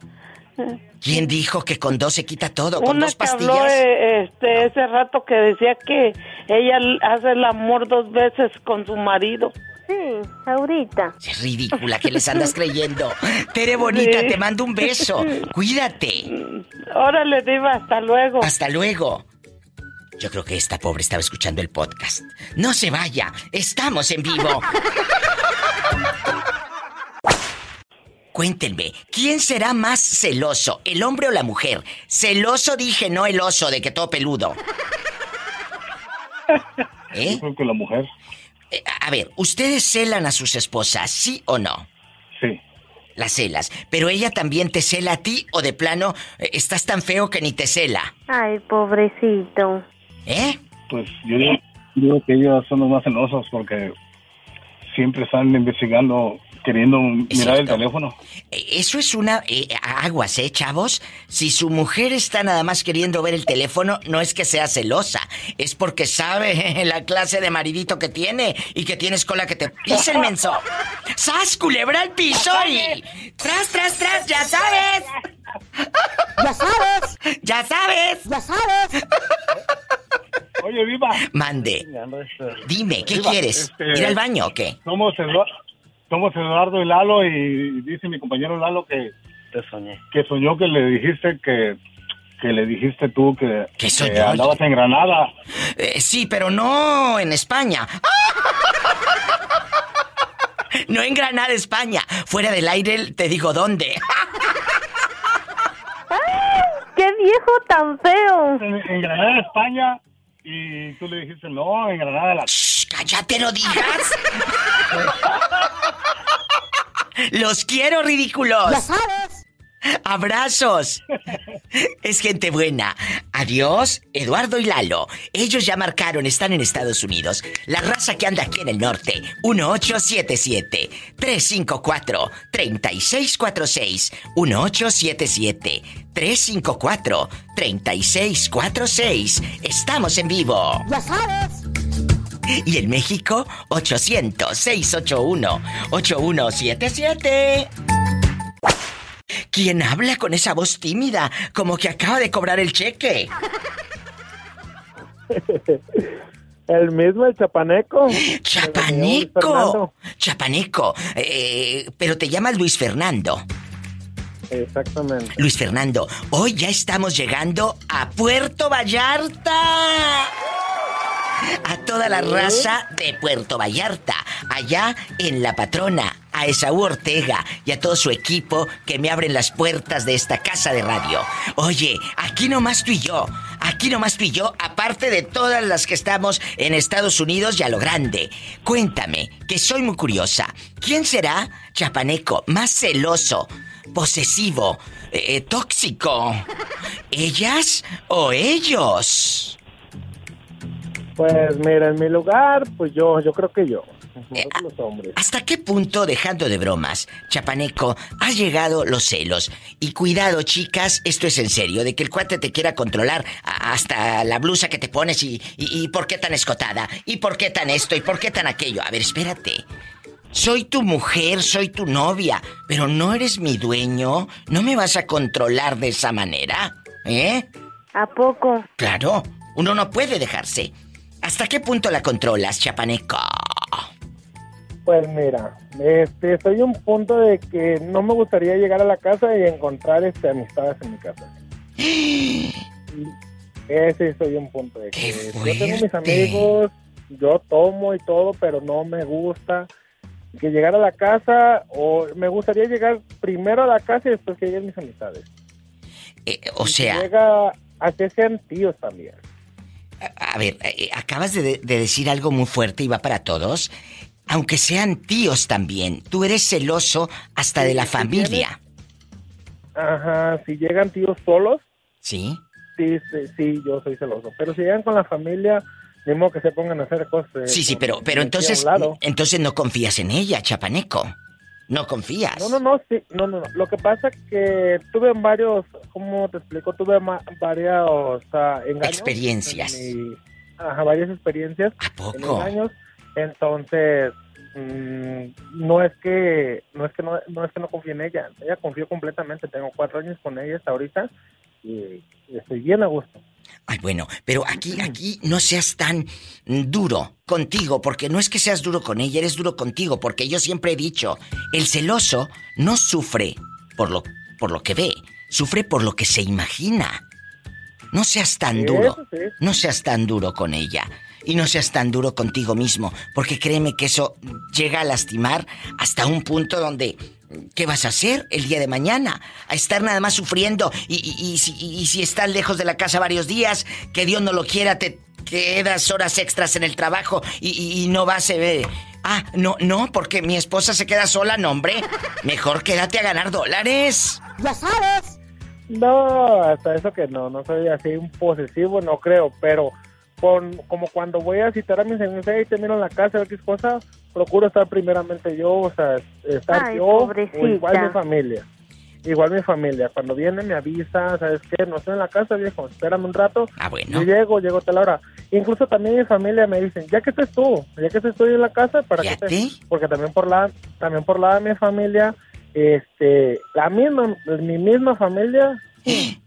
¿Quién dijo que con dos se quita todo? ¿Con Una dos que habló pastillas? eh, este, ese rato que decía que ella hace el amor dos veces con su marido. Sí, ahorita. Es ridícula que les andas creyendo. Tere bonita, Sí. te mando un beso. Cuídate. Órale, diva, hasta luego. Hasta luego. Yo creo que esta pobre estaba escuchando el podcast. No se vaya, estamos en vivo. *laughs* Cuéntenme, ¿quién será más celoso, el hombre o la mujer? Celoso dije, no el oso de que todo peludo. *laughs* ¿Eh? Creo que la mujer. Eh, A ver, ¿ustedes celan a sus esposas, sí o no? Sí. Las celas. Pero ella también te cela a ti o de plano eh, estás tan feo que ni te cela. Ay, pobrecito. ¿Eh? Pues yo digo, digo que ellos son los más celosos porque siempre están investigando, queriendo mirar el teléfono. Eh, Eso es una eh, aguas, ¿eh, chavos? Si su mujer está nada más queriendo ver el teléfono, no es que sea celosa, es porque sabe *laughs* la clase de maridito que tiene y que tienes cola que te pise el menso. ¡Sas, culebra al piso y... ¡Tras, tras, tras! ¡Ya sabes! ¡Ya sabes! ¡Ya sabes! ¡Ya sabes! Oye, Viva. Mande. Dime, ¿qué Viva, quieres? este, ¿Ir al baño o qué? Somos, somos Eduardo y Lalo y dice mi compañero Lalo que, Te soñé. que soñó que le dijiste que, que le dijiste tú que, ¿Qué que soñó? andabas en Granada. Eh, sí, pero no en España. *laughs* No en Granada, España. Fuera del aire te digo dónde. ¡Qué viejo tan feo! En, en Granada, España, y tú le dijiste, no, en Granada la... cállate, no digas. Los quiero, ridículos. Ya sabes. Abrazos. Es gente buena. Adiós, Eduardo y Lalo. Ellos ya marcaron, están en Estados Unidos. La raza que anda aquí en el norte. 1877-354-3646. 1877-354-3646. Estamos en vivo. Ya sabes. Y en México, 800-681-8177. ¿Quién habla con esa voz tímida? Como que acaba de cobrar el cheque. *laughs* El mismo, el chapaneco. ¡Chapaneco! Chapaneco. Eh, pero te llamas Luis Fernando. Exactamente. Luis Fernando, hoy ya estamos llegando a Puerto Vallarta. A toda la raza de Puerto Vallarta, allá en La Patrona, a Esaú Ortega y a todo su equipo que me abren las puertas de esta casa de radio. Oye, aquí nomás tú y yo, aquí nomás tú y yo, aparte de todas las que estamos en Estados Unidos y a lo grande. Cuéntame, que soy muy curiosa, ¿quién será, chapaneco, más celoso, posesivo, eh, tóxico? ¿Ellas o ellos? Pues mira, en mi lugar, pues yo, yo creo que yo. Los hombres. ¿Hasta qué punto, dejando de bromas, Chapaneco, ha llegado los celos? Y cuidado, chicas, esto es en serio, de que el cuate te quiera controlar hasta la blusa que te pones y, y, y por qué tan escotada, y por qué tan esto, y por qué tan aquello. A ver, espérate. Soy tu mujer, soy tu novia, pero no eres mi dueño. ¿No me vas a controlar de esa manera? ¿Eh? ¿A poco? Claro, uno no puede dejarse. ¿Hasta qué punto la controlas, Chapaneco? Pues mira, este, estoy en un punto de que no me gustaría llegar a la casa y encontrar este, amistades en mi casa. *gasps* Ese estoy un punto de que yo tengo mis amigos, yo tomo y todo, pero no me gusta que llegar a la casa o me gustaría llegar primero a la casa y después que lleguen mis amistades. Eh, o sea, Llega a que sean tíos también. A ver, eh, acabas de, de decir algo muy fuerte y va para todos. Aunque sean tíos también, tú eres celoso hasta de la familia. Ajá, si llegan tíos solos, ¿Sí? sí, sí, sí, yo soy celoso. Pero si llegan con la familia, ni modo que se pongan a hacer cosas. eh, Sí, sí, pero, pero entonces, entonces no confías en ella, Chapaneco. No confías. No, no, no, sí, no, no, no. Lo que pasa es que tuve varios, ¿cómo te explico? Tuve varios ah, engaños. Experiencias. en mi- ajá, varias experiencias. poco? En engaños. Entonces, mm, no es que, no es que no, no es que no confíe en ella. Ella confío completamente. Tengo cuatro años con ella hasta ahorita y estoy bien a gusto. Ay, bueno, pero aquí, *clears throat* aquí no seas tan duro contigo, porque no es que seas duro con ella, eres duro contigo, porque yo siempre he dicho, el celoso no sufre por lo, por lo que ve, sufre por lo que se imagina. No seas tan duro, no seas tan duro con ella. Y no seas tan duro contigo mismo, porque créeme que eso llega a lastimar hasta un punto donde ¿Qué vas a hacer el día de mañana? A estar nada más sufriendo y, y- si, y estás lejos de la casa varios días, que Dios no lo quiera, te quedas horas extras en el trabajo y no vas a ver. Ah, no, no, porque mi esposa se queda sola, no, hombre. Mejor quédate a ganar dólares. Ya sabes. No, hasta eso que no, no soy así un posesivo, no creo, pero con, como cuando voy a citar a mis amigos y termino en la casa, a ver qué cosa, procuro estar primeramente yo, o sea, estar Ay, yo o igual mi familia. Igual mi familia, cuando viene me avisa, ¿sabes qué? No estoy en la casa, viejo, espérame un rato. Ah, bueno. Yo llego, llego a tal hora. Incluso también mi familia me dicen, ya que estés tú, ya que estés tú en la casa, ¿para qué te...? Porque también por la, también por la de mi familia, este, la misma, mi misma familia, *gasps*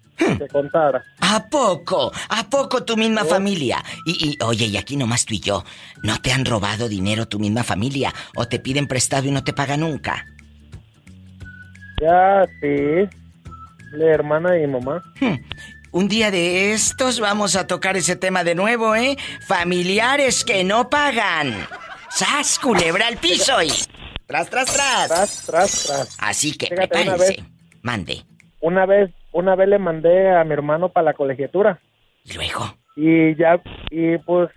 contara. ¿A poco? ¿A poco tu misma familia? Y, y, oye, y aquí nomás tú y yo, ¿no te han robado dinero tu misma familia? ¿O te piden prestado y no te pagan nunca? Ya, sí. La hermana de mi mamá. Hmm. Un día de estos vamos a tocar ese tema de nuevo, ¿eh? Familiares que no pagan. ¡Sas, culebra al piso y... ¡Tras, tras, tras! Tras, tras, tras. Así que Fíjate, una prepárense. vez- Mande. Una vez, una vez le mandé a mi hermano para la colegiatura. ¿Y luego? Y ya, y pues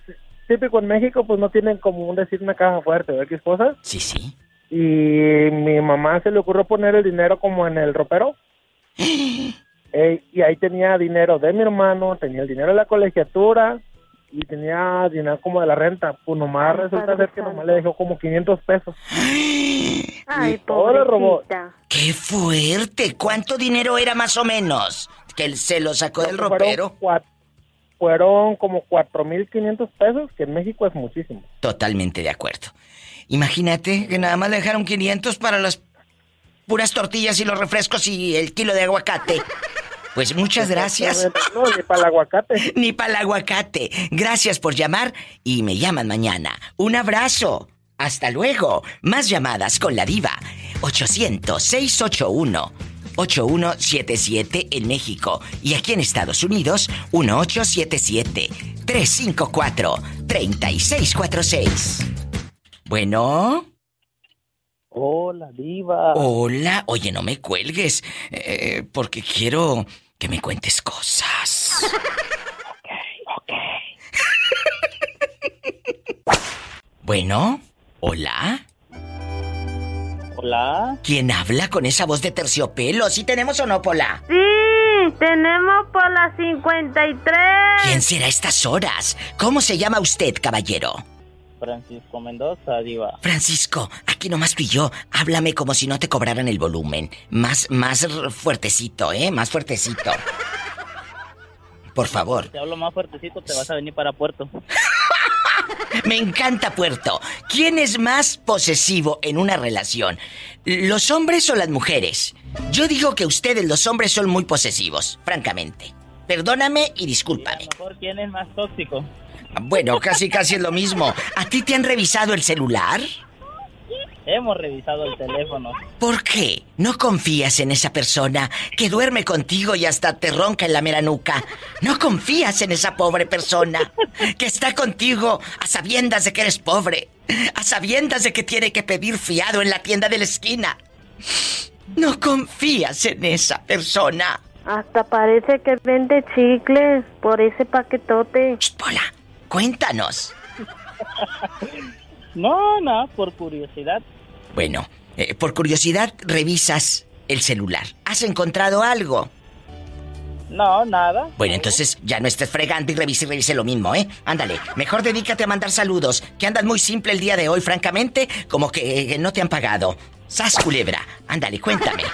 típico en México, pues no tienen como un decir una caja fuerte, ¿verdad, qué cosas? Sí, sí. Y mi mamá se le ocurrió poner el dinero como en el ropero. *gasps* Eh, y ahí tenía dinero de mi hermano, tenía el dinero de la colegiatura y tenía dinero como de la renta. Pues nomás resulta ser que nomás le dejó como 500 pesos. *gasps* Ay, todo le robó. ¡Qué fuerte! ¿Cuánto dinero era más o menos? Que él se lo sacó del ropero. Fueron como 4.500 pesos, que en México es muchísimo. Totalmente de acuerdo. Imagínate que nada más le dejaron 500 para las puras tortillas y los refrescos y el kilo de aguacate. *laughs* Pues muchas gracias. No, ni para el aguacate. *laughs* Ni para el aguacate. Gracias por llamar y me llaman mañana. Un abrazo. Hasta luego. Más llamadas con la diva. 800-681-8177 en México. Y aquí en Estados Unidos, 1877-354-3646. Bueno. Hola, diva. Hola. Oye, no me cuelgues. eh, porque quiero que me cuentes cosas. Bueno, hola. Hola. ¿Quién habla con esa voz de terciopelo? ¿Sí tenemos o no, Pola? Sí, tenemos por las 53. ¿Quién será a estas horas? ¿Cómo se llama usted, caballero? Francisco Mendoza, diva. Francisco, aquí nomás tú y yo. Háblame como si no te cobraran el volumen. Más, más fuertecito, ¿eh? Más fuertecito. Por favor. Te hablo más fuertecito, te vas a venir para Puerto. *laughs* Me encanta Puerto. ¿Quién es más posesivo en una relación? ¿Los hombres o las mujeres? Yo digo que ustedes, los hombres, son muy posesivos, francamente. Perdóname y discúlpame. Mejor, ¿quién es más tóxico? Bueno, casi casi es lo mismo. ¿A ti te han revisado el celular? Hemos revisado el teléfono. ¿Por qué? ¿No confías en esa persona que duerme contigo y hasta te ronca en la mera nuca? ¿No confías en esa pobre persona que está contigo a sabiendas de que eres pobre? A sabiendas de que tiene que pedir fiado en la tienda de la esquina. ¿No confías en esa persona? Hasta parece que vende chicles por ese paquetote. Pola, cuéntanos. *laughs* No, no, por curiosidad. Bueno, eh, por curiosidad revisas el celular. ¿Has encontrado algo? No, nada. Bueno, entonces ya no estés fregando y revise y revise lo mismo, ¿eh? Ándale, mejor dedícate a mandar saludos, que andas muy simple el día de hoy, francamente, como que eh, no te han pagado. Sas culebra, ándale, cuéntame. *laughs*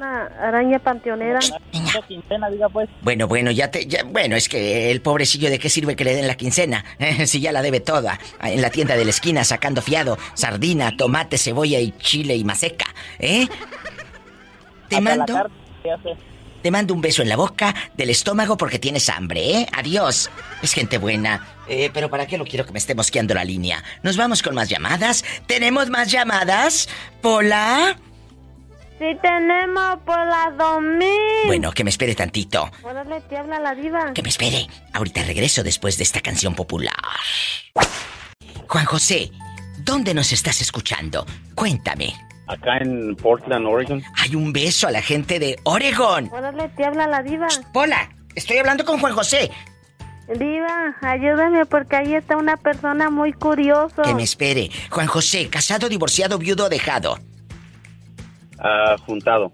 Una araña panteonera. Una quincena, diga pues. Bueno, bueno, ya te. ya- bueno, es que el pobrecillo de qué sirve que le den la quincena. *laughs* si ya la debe toda. En la tienda de la esquina sacando fiado. Sardina, tomate, cebolla y chile y maseca. ¿Eh? Te Hasta mando. Te mando un beso en la boca del estómago porque tienes hambre, ¿eh? Adiós. Es gente buena. Eh, pero ¿para qué lo quiero que me esté mosqueando la línea? Nos vamos con más llamadas. ¿Tenemos más llamadas? ¿Pola? Sí tenemos por las 2000. Bueno, que me espere tantito. Órale, te habla la diva. Que me espere. Ahorita regreso después de esta canción popular. Juan José, ¿dónde nos estás escuchando? Cuéntame. Acá en Portland, Oregon. Hay un beso a la gente de Oregon. Órale, te habla la diva. Hola, estoy hablando con Juan José. Diva, ayúdame porque ahí está una persona muy curiosa. Que me espere. Juan José, casado, divorciado, viudo o dejado. Ah, juntado.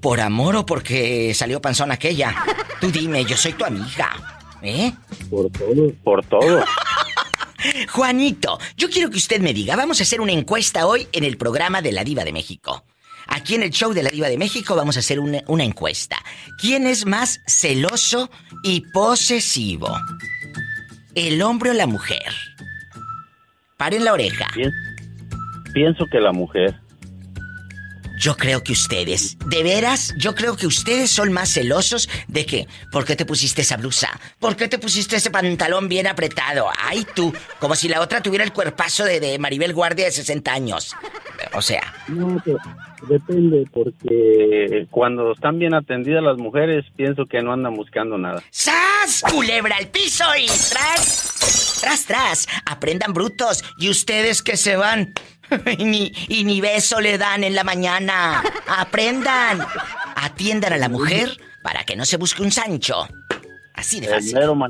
¿Por amor o porque salió panzón aquella? Tú dime, yo soy tu amiga. ¿Eh? Por todo. Por todo. *laughs* Juanito, yo quiero que usted me diga, vamos a hacer una encuesta hoy en el programa de la Diva de México. Aquí en el show de la Diva de México vamos a hacer una, una encuesta. ¿Quién es más celoso y posesivo? ¿El hombre o la mujer? Paren la oreja. Pienso que la mujer. Yo creo que ustedes, de veras, yo creo que ustedes son más celosos de que, ¿por qué te pusiste esa blusa? ¿Por qué te pusiste ese pantalón bien apretado? Ay, tú, como si la otra tuviera el cuerpazo de, de Maribel Guardia de 60 años. O sea, No, pero depende, porque cuando están bien atendidas las mujeres, pienso que no andan buscando nada. ¡Sas! Culebra al piso y tras, tras, tras. Aprendan brutos y ustedes que se van. *laughs* y, ni, y ni beso le dan en la mañana. Aprendan. Atiendan a la mujer para que no se busque un Sancho. Así de El fácil. mero, ma-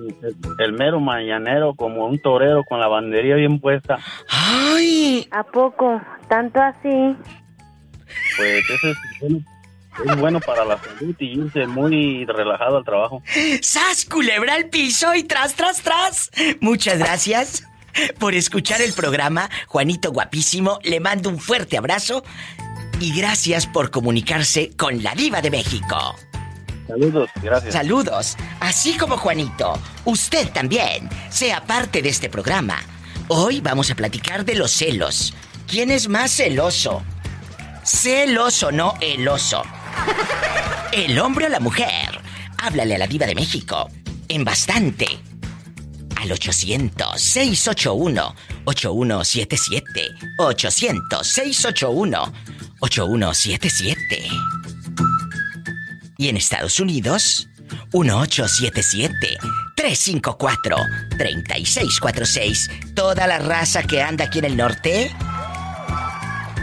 el mero mañanero como un torero con la bandería bien puesta. ¡Ay! ¿A poco? ¿Tanto así? Pues ese es bueno, es bueno para la salud y irse muy relajado al trabajo. ¡Sas, culebra al piso y tras, tras, tras! Muchas gracias por escuchar el programa. Juanito Guapísimo, le mando un fuerte abrazo y gracias por comunicarse con la Diva de México. Saludos, gracias. Saludos. Así como Juanito, usted también sea parte de este programa. Hoy vamos a platicar de los celos. ¿Quién es más celoso? Celoso, no el oso. ¿El hombre o la mujer? Háblale a la diva de México. En bastante. Al 800-681-8177. 800-681-8177. Y en Estados Unidos, 1877-354-3646. Toda la raza que anda aquí en el norte.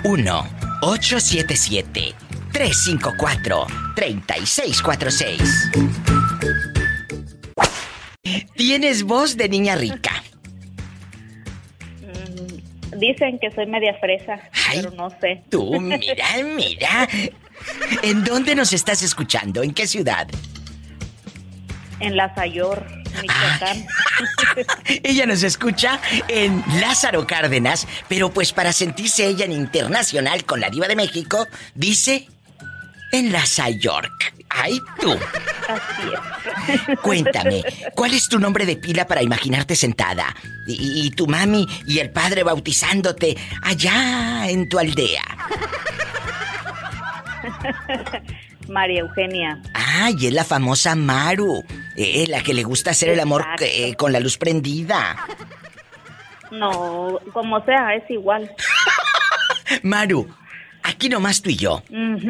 1-877-354-3646. Tienes voz de niña rica. Dicen que soy media fresa, pero no sé. Tú, mira, mira. ¿En dónde nos estás escuchando? ¿En qué ciudad? En La Sayor, Michoacán. *laughs* Ella nos escucha en Lázaro Cárdenas, pero pues para sentirse ella en internacional con la diva de México, dice en York. ¡Ay, tú! Así es. Cuéntame, ¿cuál es tu nombre de pila para imaginarte sentada? Y, y tu mami y el padre bautizándote allá en tu aldea. María Eugenia. Ay, es la famosa Maru, eh, la que le gusta hacer el amor eh, con la luz prendida. No, como sea, es igual. *laughs* Maru, aquí nomás tú y yo.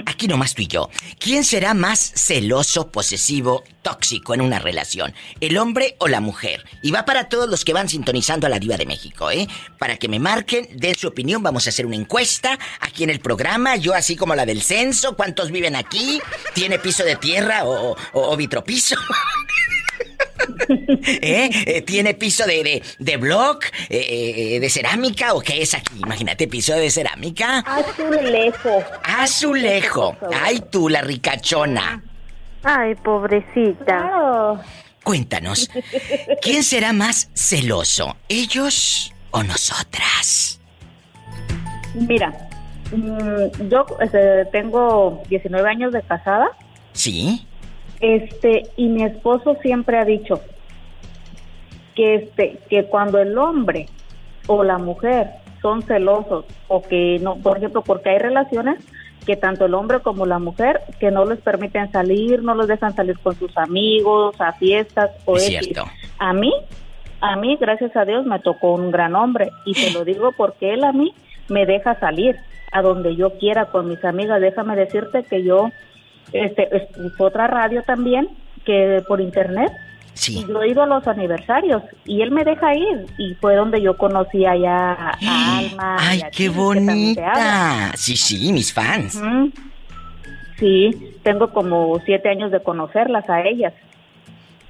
Aquí nomás tú y yo. ¿Quién será más celoso, posesivo, tóxico en una relación? ¿El hombre o la mujer? Y va para todos los que van sintonizando a la Diva de México, ¿eh? Para que me marquen, den su opinión. Vamos a hacer una encuesta aquí en el programa. Yo, así como la del censo. ¿Cuántos viven aquí? ¿Tiene piso de tierra o, o, o vitropiso? *laughs* ¿Eh? Eh, ¿Tiene piso de, de, de block? Eh, ¿De cerámica o qué es aquí? Imagínate, piso de cerámica. Azulejo. Azulejo. Ay, tú, la ricachona. Ay, pobrecita. Cuéntanos, ¿quién será más celoso? ¿Ellos o nosotras? Mira, mm, yo este, tengo 19 años de casada. ¿Sí? Este, y mi esposo siempre ha dicho que este que cuando el hombre o la mujer son celosos o que no, por ejemplo, porque hay relaciones que tanto el hombre como la mujer que no les permiten salir, no los dejan salir con sus amigos, a fiestas o Es cierto. A mí, a mí, gracias a Dios, me tocó un gran hombre y te lo digo porque él a mí me deja salir a donde yo quiera con mis amigas. Déjame decirte que yo este, escucho otra radio también que por internet Sí. y yo he ido a los aniversarios y él me deja ir y fue donde yo conocí allá a Alma. y ¡Ay, a qué Chis, bonita! Sí, sí, mis fans. Sí, tengo como siete años de conocerlas a ellas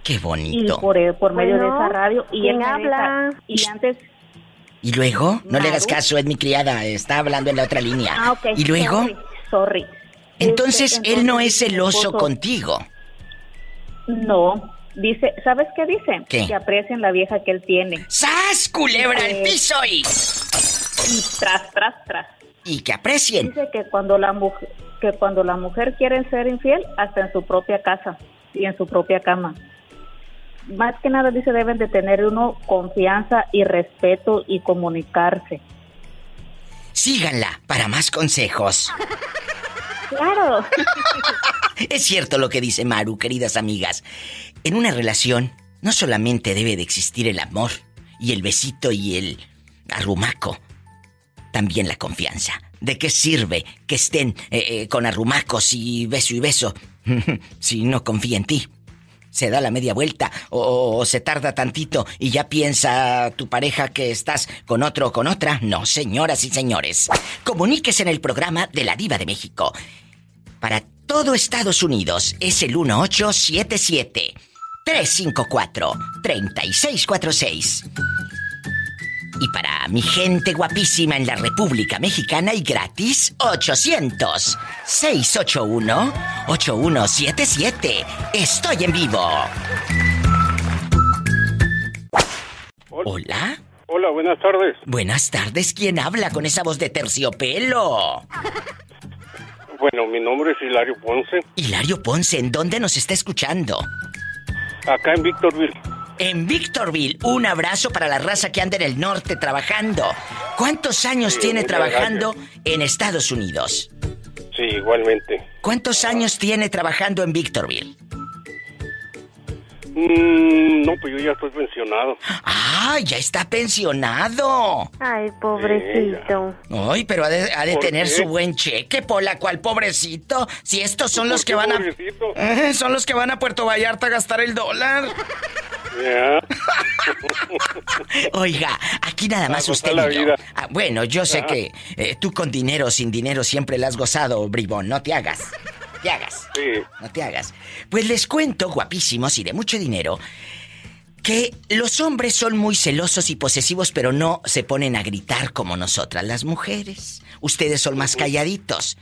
¡Qué y bonito! por, eh, por medio de esa radio y ¿quién él me habla? deja- y antes ¿Y luego? No le hagas caso, es mi criada, está hablando en la otra línea. ah ok ¿Y luego? sorry, sorry. Entonces, Este, él no es celoso contigo. no dice sabes qué dice ¿Qué? que aprecien la vieja que él tiene ¡Sas, culebra al Eh, piso y... y tras tras tras Y que aprecien. Dice que cuando la mujer que cuando la mujer quiere ser infiel hasta en su propia casa y en su propia cama. Más que nada dice deben de tener uno confianza y respeto y comunicarse. Síganla para más consejos. *laughs* Claro. *laughs* Es cierto lo que dice Maru, queridas amigas. En una relación no solamente debe de existir el amor y el besito y el arrumaco, también la confianza. ¿De qué sirve que estén eh, eh, con arrumacos y beso y beso *laughs* si no confía en ti? Se da la media vuelta o, o se tarda tantito y ya piensa tu pareja que estás con otro o con otra. No, señoras y señores. Comuníquese en el programa de la Diva de México. Para todo Estados Unidos es el 1877 354-3646. Y para mi gente guapísima en la República Mexicana y gratis, 800-681-8177. Estoy en vivo. Hola. Hola, buenas tardes. Buenas tardes. ¿Quién habla con esa voz de terciopelo? *laughs* Bueno, mi nombre es Hilario Ponce. Hilario Ponce, ¿en dónde nos está escuchando? Acá en Victorville. En Victorville, un abrazo para la raza que anda en el norte trabajando. ¿Cuántos años Sí, tiene trabajando en Estados Unidos? Sí, igualmente. ¿Cuántos años tiene trabajando en Victorville? Mm, no, pues yo ya estoy pensionado. ¡Ah, ya está pensionado! Ay, pobrecito. Ay, pero ha de, ha de ¿Por tener qué? su buen cheque, Pola, ¿cuál pobrecito? Si estos son los que van a... pobrecito? Eh, son los que van a Puerto Vallarta a gastar el dólar. Ya. *laughs* Oiga, aquí nada más A usted gozar la y yo. vida. Ah, bueno, yo sé que eh, tú con dinero o sin dinero siempre la has gozado, bribón. No te hagas. Te hagas. Sí. No te hagas. Pues les cuento, guapísimos y de mucho dinero, que los hombres son muy celosos y posesivos, pero no se ponen a gritar como nosotras las mujeres. Ustedes son más calladitos.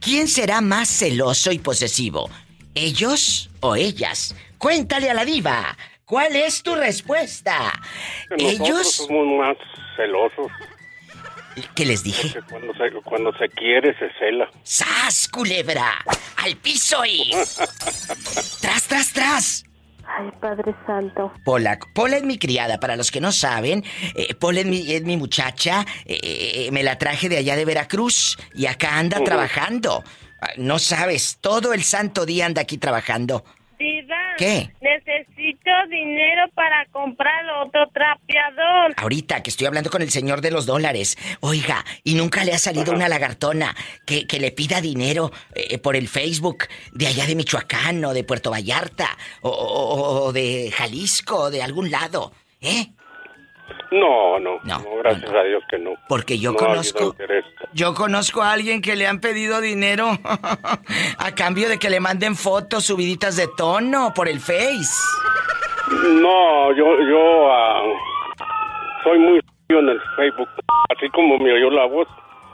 ¿Quién será más celoso y posesivo? ¿Ellos o ellas? Cuéntale a la diva. ¿Cuál es tu respuesta? Nosotros ¿Ellos? somos más celosos. ¿Qué les dije? Porque cuando se, cuando se quiere, se cela. ¡Sas, culebra! ¡Al piso y... *laughs* ¡Tras, tras, tras! Ay, Padre Santo. Pola, Pola es mi criada, para los que no saben, eh, Pola es mi, es mi muchacha, eh, eh, me la traje de allá de Veracruz y acá anda trabajando. Ah, No sabes, todo el santo día anda aquí trabajando. ¿Qué? Necesito dinero para comprar otro trapeador. Ahorita que estoy hablando con el señor de los dólares, oiga, y nunca le ha salido una lagartona que, que le pida dinero eh, por el Facebook de allá de Michoacán o de Puerto Vallarta o, o- o de Jalisco o de algún lado, ¿eh? No, no, no, gracias a Dios que no. Porque yo No conozco-. Yo conozco a alguien que le han pedido dinero *laughs* a cambio de que le manden fotos subiditas de tono por el Face. No, yo, yo ah, soy muy en el Facebook, así como me oyó la voz.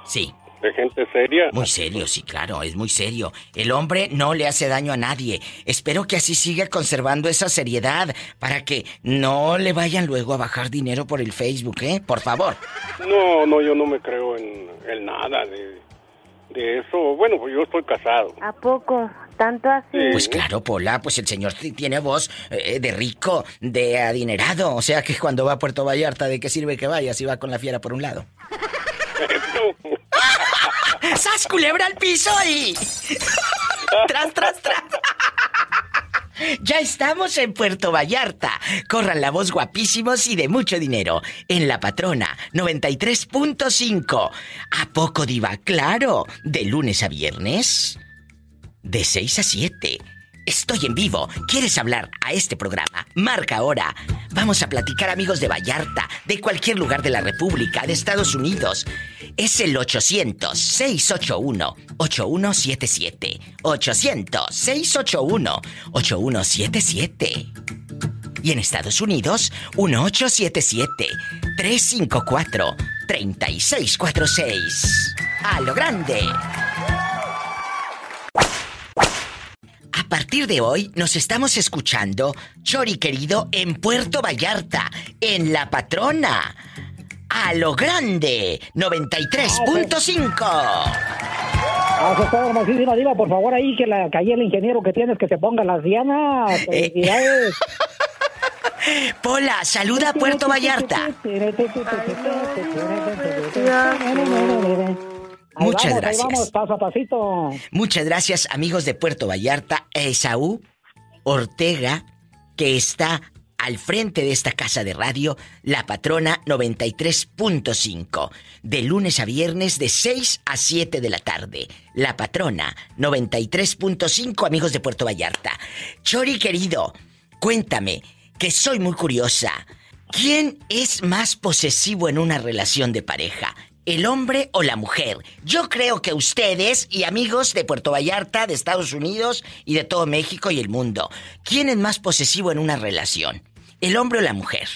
Sí. De gente seria. Muy serio, sí, claro, es muy serio. El hombre no le hace daño a nadie. Espero que así siga conservando esa seriedad para que no le vayan luego a bajar dinero por el Facebook, ¿eh? Por favor. No, no, yo no me creo en, en nada de, de eso. Bueno, pues yo estoy casado. ¿A poco? ¿Tanto así? Pues claro, Pola, pues el señor sí tiene voz eh, de rico, de adinerado. O sea que cuando va a Puerto Vallarta, ¿de qué sirve que vaya si va con la fiera por un lado? *laughs* *laughs* *laughs* ¡Sas culebra al piso y... *laughs* ¡Tras, tras, tras! *laughs* Ya estamos en Puerto Vallarta. Corran la voz guapísimos y de mucho dinero. En La Patrona 93.5. ¿A poco diva? Claro. De lunes a viernes. De 6 a 7. Estoy en vivo. ¿Quieres hablar a este programa? Marca ahora. Vamos a platicar amigos de Vallarta, de cualquier lugar de la República, de Estados Unidos. Es el 800-681-8177. 800-681-8177. Y en Estados Unidos, 1877-354-3646. A lo grande. A partir de hoy nos estamos escuchando, Chori querido, en Puerto Vallarta, en La Patrona. A lo grande, 93.5. Ah, eso es todo, hermosísima diva. Por favor, ahí que la calle el ingeniero que tienes que se ponga las dianas. Felicidades. Pola, saluda a Puerto Vallarta. Ahí Muchas vamos, ahí gracias. vamos, paso a pasito. Muchas gracias, amigos de Puerto Vallarta. Esaú Ortega, que está al frente de esta casa de radio, La Patrona 93.5. De lunes a viernes, de 6 a 7 de la tarde. La Patrona 93.5, amigos de Puerto Vallarta. Chori querido, cuéntame, que soy muy curiosa. ¿Quién es más posesivo en una relación de pareja? El hombre o la mujer? Yo creo que ustedes y amigos de Puerto Vallarta, de Estados Unidos y de todo México y el mundo, ¿quién es más posesivo en una relación? ¿El hombre o la mujer?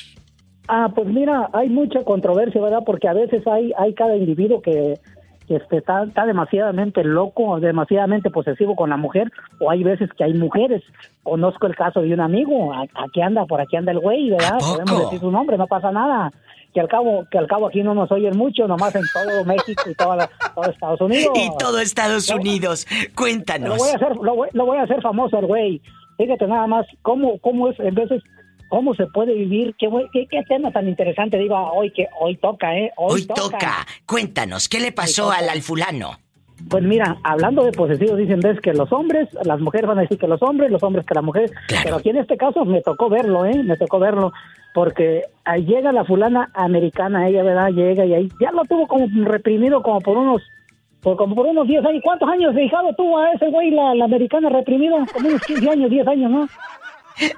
Ah, pues mira, hay mucha controversia, ¿verdad? Porque a veces hay, hay cada individuo que, que este, está, está demasiadamente loco, demasiadamente posesivo con la mujer, o hay veces que hay mujeres. Conozco el caso de un amigo, a- aquí anda, por aquí anda el güey, ¿verdad? Podemos decir su nombre, no pasa nada. Que al cabo, que al cabo aquí no nos oyen mucho, nomás en todo México y toda la- todo Estados Unidos. Y todo Estados Unidos. Cuéntanos. Lo voy a hacer, lo voy, lo voy a hacer famoso el güey. Fíjate nada más cómo, cómo es, en veces, cómo se puede vivir, qué, qué, qué tema tan interesante, digo, hoy que hoy toca, ¿eh? Hoy, Hoy toca. Cuéntanos, ¿qué le pasó al, al fulano? Pues mira, hablando de posesivos, dicen ves que los hombres, las mujeres van a decir que los hombres, los hombres que la mujer. Pero aquí en este caso me tocó verlo, ¿eh? Me tocó verlo. Porque ahí llega la fulana americana, ella, ¿verdad? Llega y ahí ya lo tuvo como reprimido como por unos, por, como por unos 10 años. ¿Cuántos años de hijado tuvo a ese güey la, la americana reprimida? Como unos 15 años, 10 años, ¿no?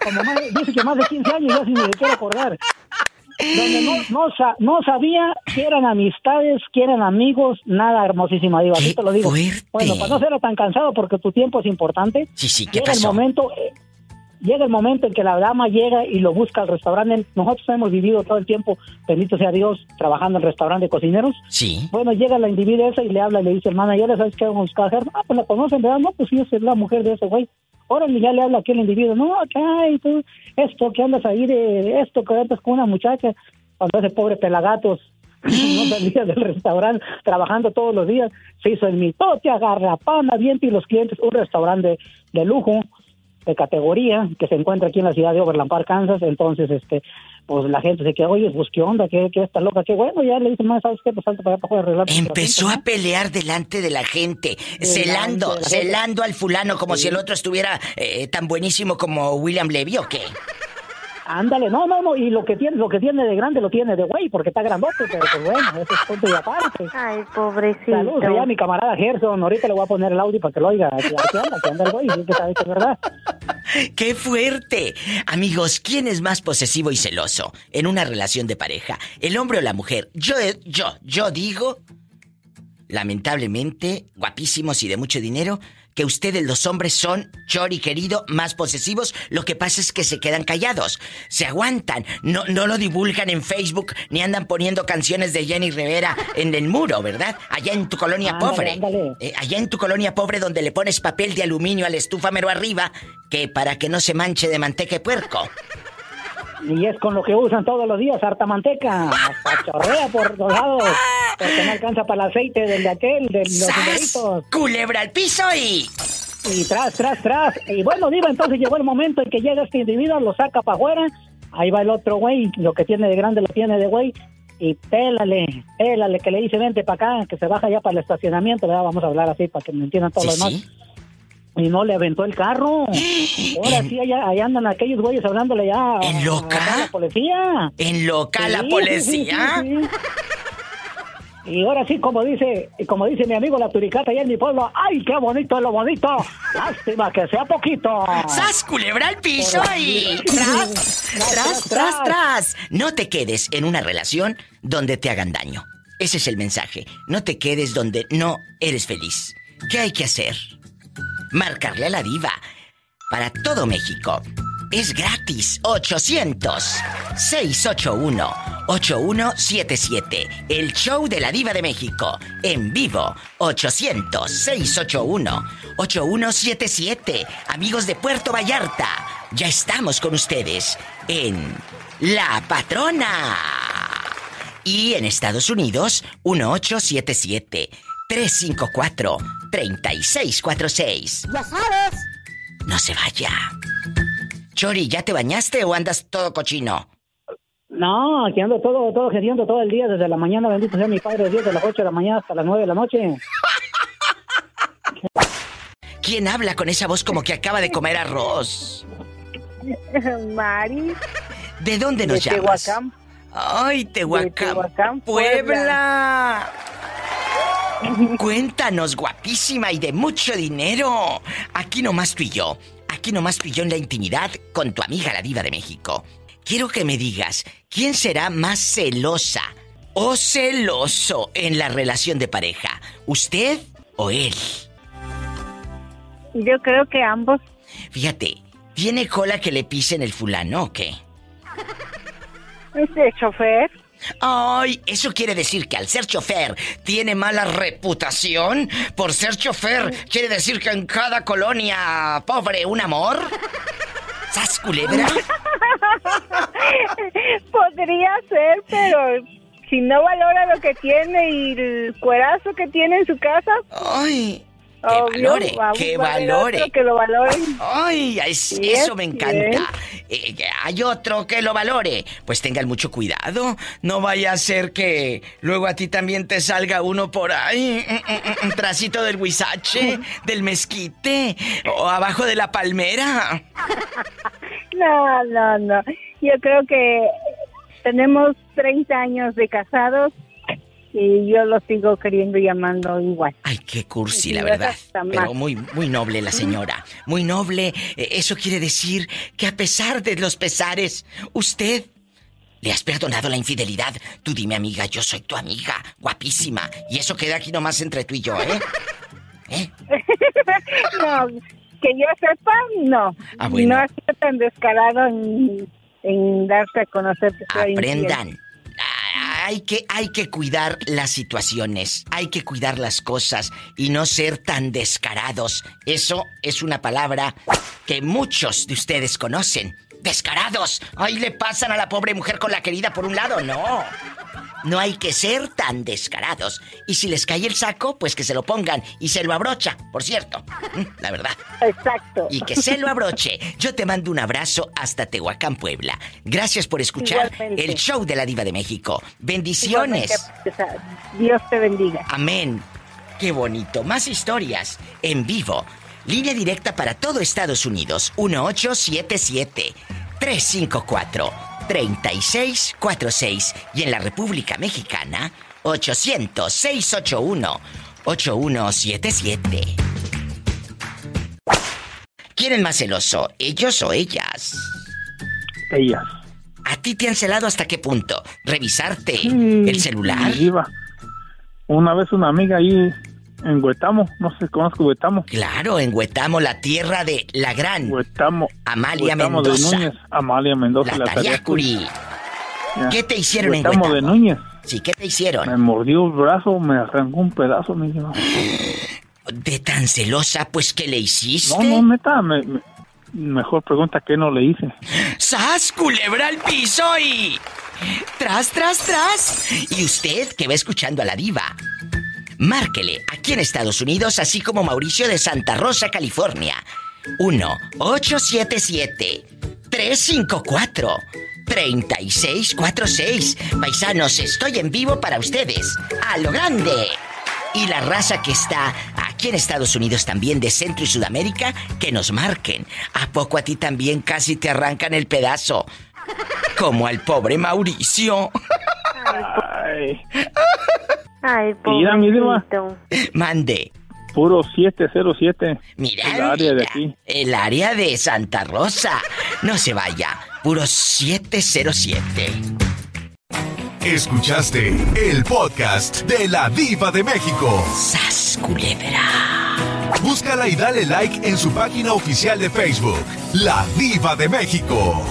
Como más, dice que más de 15 años ya sin ni siquiera acordar. Donde no, no, sa- no sabía que eran amistades, que eran amigos, nada hermosísima, digo, así te lo digo. Bueno, para no ser tan cansado porque tu tiempo es importante. Sí, sí, ¿qué llega pasó? el momento, eh, llega el momento en que la dama llega y lo busca al restaurante. Nosotros hemos vivido todo el tiempo, bendito sea Dios, trabajando en el restaurante de cocineros. Sí. Bueno, llega la individua esa y le habla y le dice, hermana, ¿ya le sabes qué vamos a buscar? Ah, pues la conocen, ¿verdad? No, pues sí, es la mujer de ese güey. Órale, ya le habla aquí el individuo. No, acá, y tú, esto que andas ahí de esto, que andas con una muchacha. Cuando ese pobre pelagatos *laughs* no *laughs* salía del restaurante trabajando todos los días, se hizo el mitote, agarra pan, avienta y los clientes, un restaurante de, de lujo, de categoría, que se encuentra aquí en la ciudad de Overland Park, Kansas. Entonces, este, pues la gente se queda, oye, pues qué onda, qué, qué está loca, qué bueno, ya le dicen, más, ¿sabes qué? Pues salta para allá para arreglar Empezó a pelear delante de la gente, celando, gente. celando al fulano como si el otro estuviera eh, tan buenísimo como William Levy o qué. Ándale, no, no, no, y lo que tiene, lo que tiene de grande lo tiene de güey, porque está grandote, pero pues bueno, eso es punto y aparte. Ay, pobrecito. Saludos a mi camarada Gerson, ahorita le voy a poner el audio para que lo oiga. Aquí anda, aquí anda el güey, que sabe que es verdad. ¡Qué fuerte! Amigos, ¿quién es más posesivo y celoso en una relación de pareja? ¿El hombre o la mujer? Yo, yo, yo digo, lamentablemente, guapísimos y de mucho dinero, que ustedes los hombres son, Chori querido, más posesivos. Lo que pasa es que se quedan callados, se aguantan, no, no lo divulgan en Facebook, ni andan poniendo canciones de Jenny Rivera en el muro, ¿verdad? Allá en tu colonia Ándale, pobre. ándale. Eh, allá en tu colonia pobre donde le pones papel de aluminio al estufamero arriba, que para que no se manche de manteca y puerco. Y es con lo que usan todos los días, harta manteca, hasta chorrea por todos lados, porque no alcanza para el aceite del de aquel, de los numeritos. Culebra al piso y... Y tras, tras, tras. Y bueno, diva, entonces llegó el momento en que llega este individuo, lo saca para afuera, ahí va el otro güey, lo que tiene de grande lo tiene de güey, y pélale, pélale, que le dice, vente para acá, que se baja ya para el estacionamiento, ¿verdad? Vamos a hablar así para que me entiendan todos Sí, los demás. Y no le aventó el carro. *gasps* Ahora sí, allá, allá andan aquellos güeyes hablándole ya. ¿En loca? a la policía. ¿En loca la policía? sí, sí, sí. Y ahora sí, como dice, como dice mi amigo la turicata allá en mi pueblo, ¡ay, qué bonito es lo bonito! Lástima que sea poquito. ¡Sas, culebra al piso y... *laughs* ¡Tras, tras, tras, tras! No te quedes en una relación donde te hagan daño. Ese es el mensaje. No te quedes donde no eres feliz. ¿Qué hay que hacer? Marcarle a la diva. Para todo México. Es gratis. 800-681-8177. El show de la diva de México. En vivo. 800-681-8177. Amigos de Puerto Vallarta. Ya estamos con ustedes en La Patrona. Y en Estados Unidos, 1877-354-3646. Ya sabes. No se vaya. Chori, ¿ya te bañaste o andas todo cochino? No, aquí ando todo, todo todo el día, desde la mañana, bendito sea mi padre, Dios, de las 8 de la mañana hasta las 9 de la noche. ¿Quién habla con esa voz como que acaba de comer arroz? Mari. ¿De dónde nos de llamas? Tehuacán. Ay, Tehuacán, De Tehuacán, Puebla. Cuéntanos, guapísima y de mucho dinero. Aquí nomás tú y yo. Aquí nomás tú y yo en la intimidad con tu amiga la diva de México. Quiero que me digas, ¿quién será más celosa? o celoso en la relación de pareja? ¿Usted o él? Yo creo que ambos. Fíjate, ¿tiene cola que le pisen el fulano o qué? *laughs* Este chofer. Ay, eso quiere decir que al ser chofer tiene mala reputación. Por ser chofer, quiere decir que en cada colonia pobre un amor. ¿Sas culebra? *laughs* Podría ser, pero si no valora lo que tiene y el cuerazo que tiene en su casa. Ay. Que valore, que valore. Que lo valore. Ay, eso me encanta. Eh, hay otro que lo valore. Pues tengan mucho cuidado. No vaya a ser que luego a ti también te salga uno por ahí, un tracito del huizache, *laughs* del mezquite, o abajo de la palmera. *laughs* No, no, no. Yo creo que tenemos 30 años de casados y yo lo sigo queriendo llamando igual. Ay, qué cursi, la verdad. Pero muy, muy noble la señora. Muy noble. Eh, Eso quiere decir que a pesar de los pesares, usted le has perdonado la infidelidad. Tú dime, amiga, yo soy tu amiga, guapísima. Y eso queda aquí nomás entre tú y yo, ¿eh? ¿Eh? *laughs* no, que yo sepa, no. Ah, bueno. No ha sido tan descarado en, en darse a conocer que Aprendan. Hay que, hay que cuidar las situaciones, hay que cuidar las cosas y no ser tan descarados. Eso es una palabra que muchos de ustedes conocen. Descarados. Ahí le pasan a la pobre mujer con la querida por un lado. No. No hay que ser tan descarados. Y si les cae el saco, pues que se lo pongan y se lo abrocha, por cierto. Mm, La verdad. Exacto. Y que se lo abroche. Yo te mando un abrazo hasta Tehuacán, Puebla. Gracias por escuchar Igualmente. el show de la Diva de México. Bendiciones. Igualmente, sea, Dios te bendiga. Amén. Qué bonito. Más historias en vivo. Línea directa para todo Estados Unidos. 1877 354 3646 y en la República Mexicana 800 681 8177. ¿Quién es más celoso? ¿Ellos o ellas? Ellas. ¿A ti te han celado hasta qué punto? ¿Revisarte el celular? Iba. Una vez una amiga ahí en Huetamo, no sé conozco Huetamo. Claro, en Huetamo, la tierra de la gran Huetamo. Amalia Huetamo Mendoza. de Núñez. Amalia Mendoza. La Tariacuri. Ya. ¿Qué te hicieron en Huetamo Huetamo? de Núñez. Sí, ¿qué te hicieron? Me mordió el brazo, me arrancó un pedazo, me dijo. *gasps* De tan celosa, pues, ¿qué le hiciste? No, no, neta, me- me- mejor pregunta qué no le hice. *gasps* ¡Sas, culebra al piso y... Tras, tras, tras. Y usted que va escuchando a la diva, márquele aquí en Estados Unidos, así como Mauricio de Santa Rosa, California. 1-877-354-3646. Paisanos, estoy en vivo para ustedes. ¡A lo grande! Y la raza que está aquí en Estados Unidos también de Centro y Sudamérica, que nos marquen. ¿A poco a ti también casi te arrancan el pedazo? Como al pobre Mauricio. Ay, Ay, Mira, mi diva. pobrecito. *laughs* Mande. puro 707. Mira, El área de aquí. El área de Santa Rosa. No se vaya. Puro 707. Escuchaste el podcast de la Diva de México. ¡Sas, culebra! Búscala y dale like en su página oficial de Facebook, La Diva de México.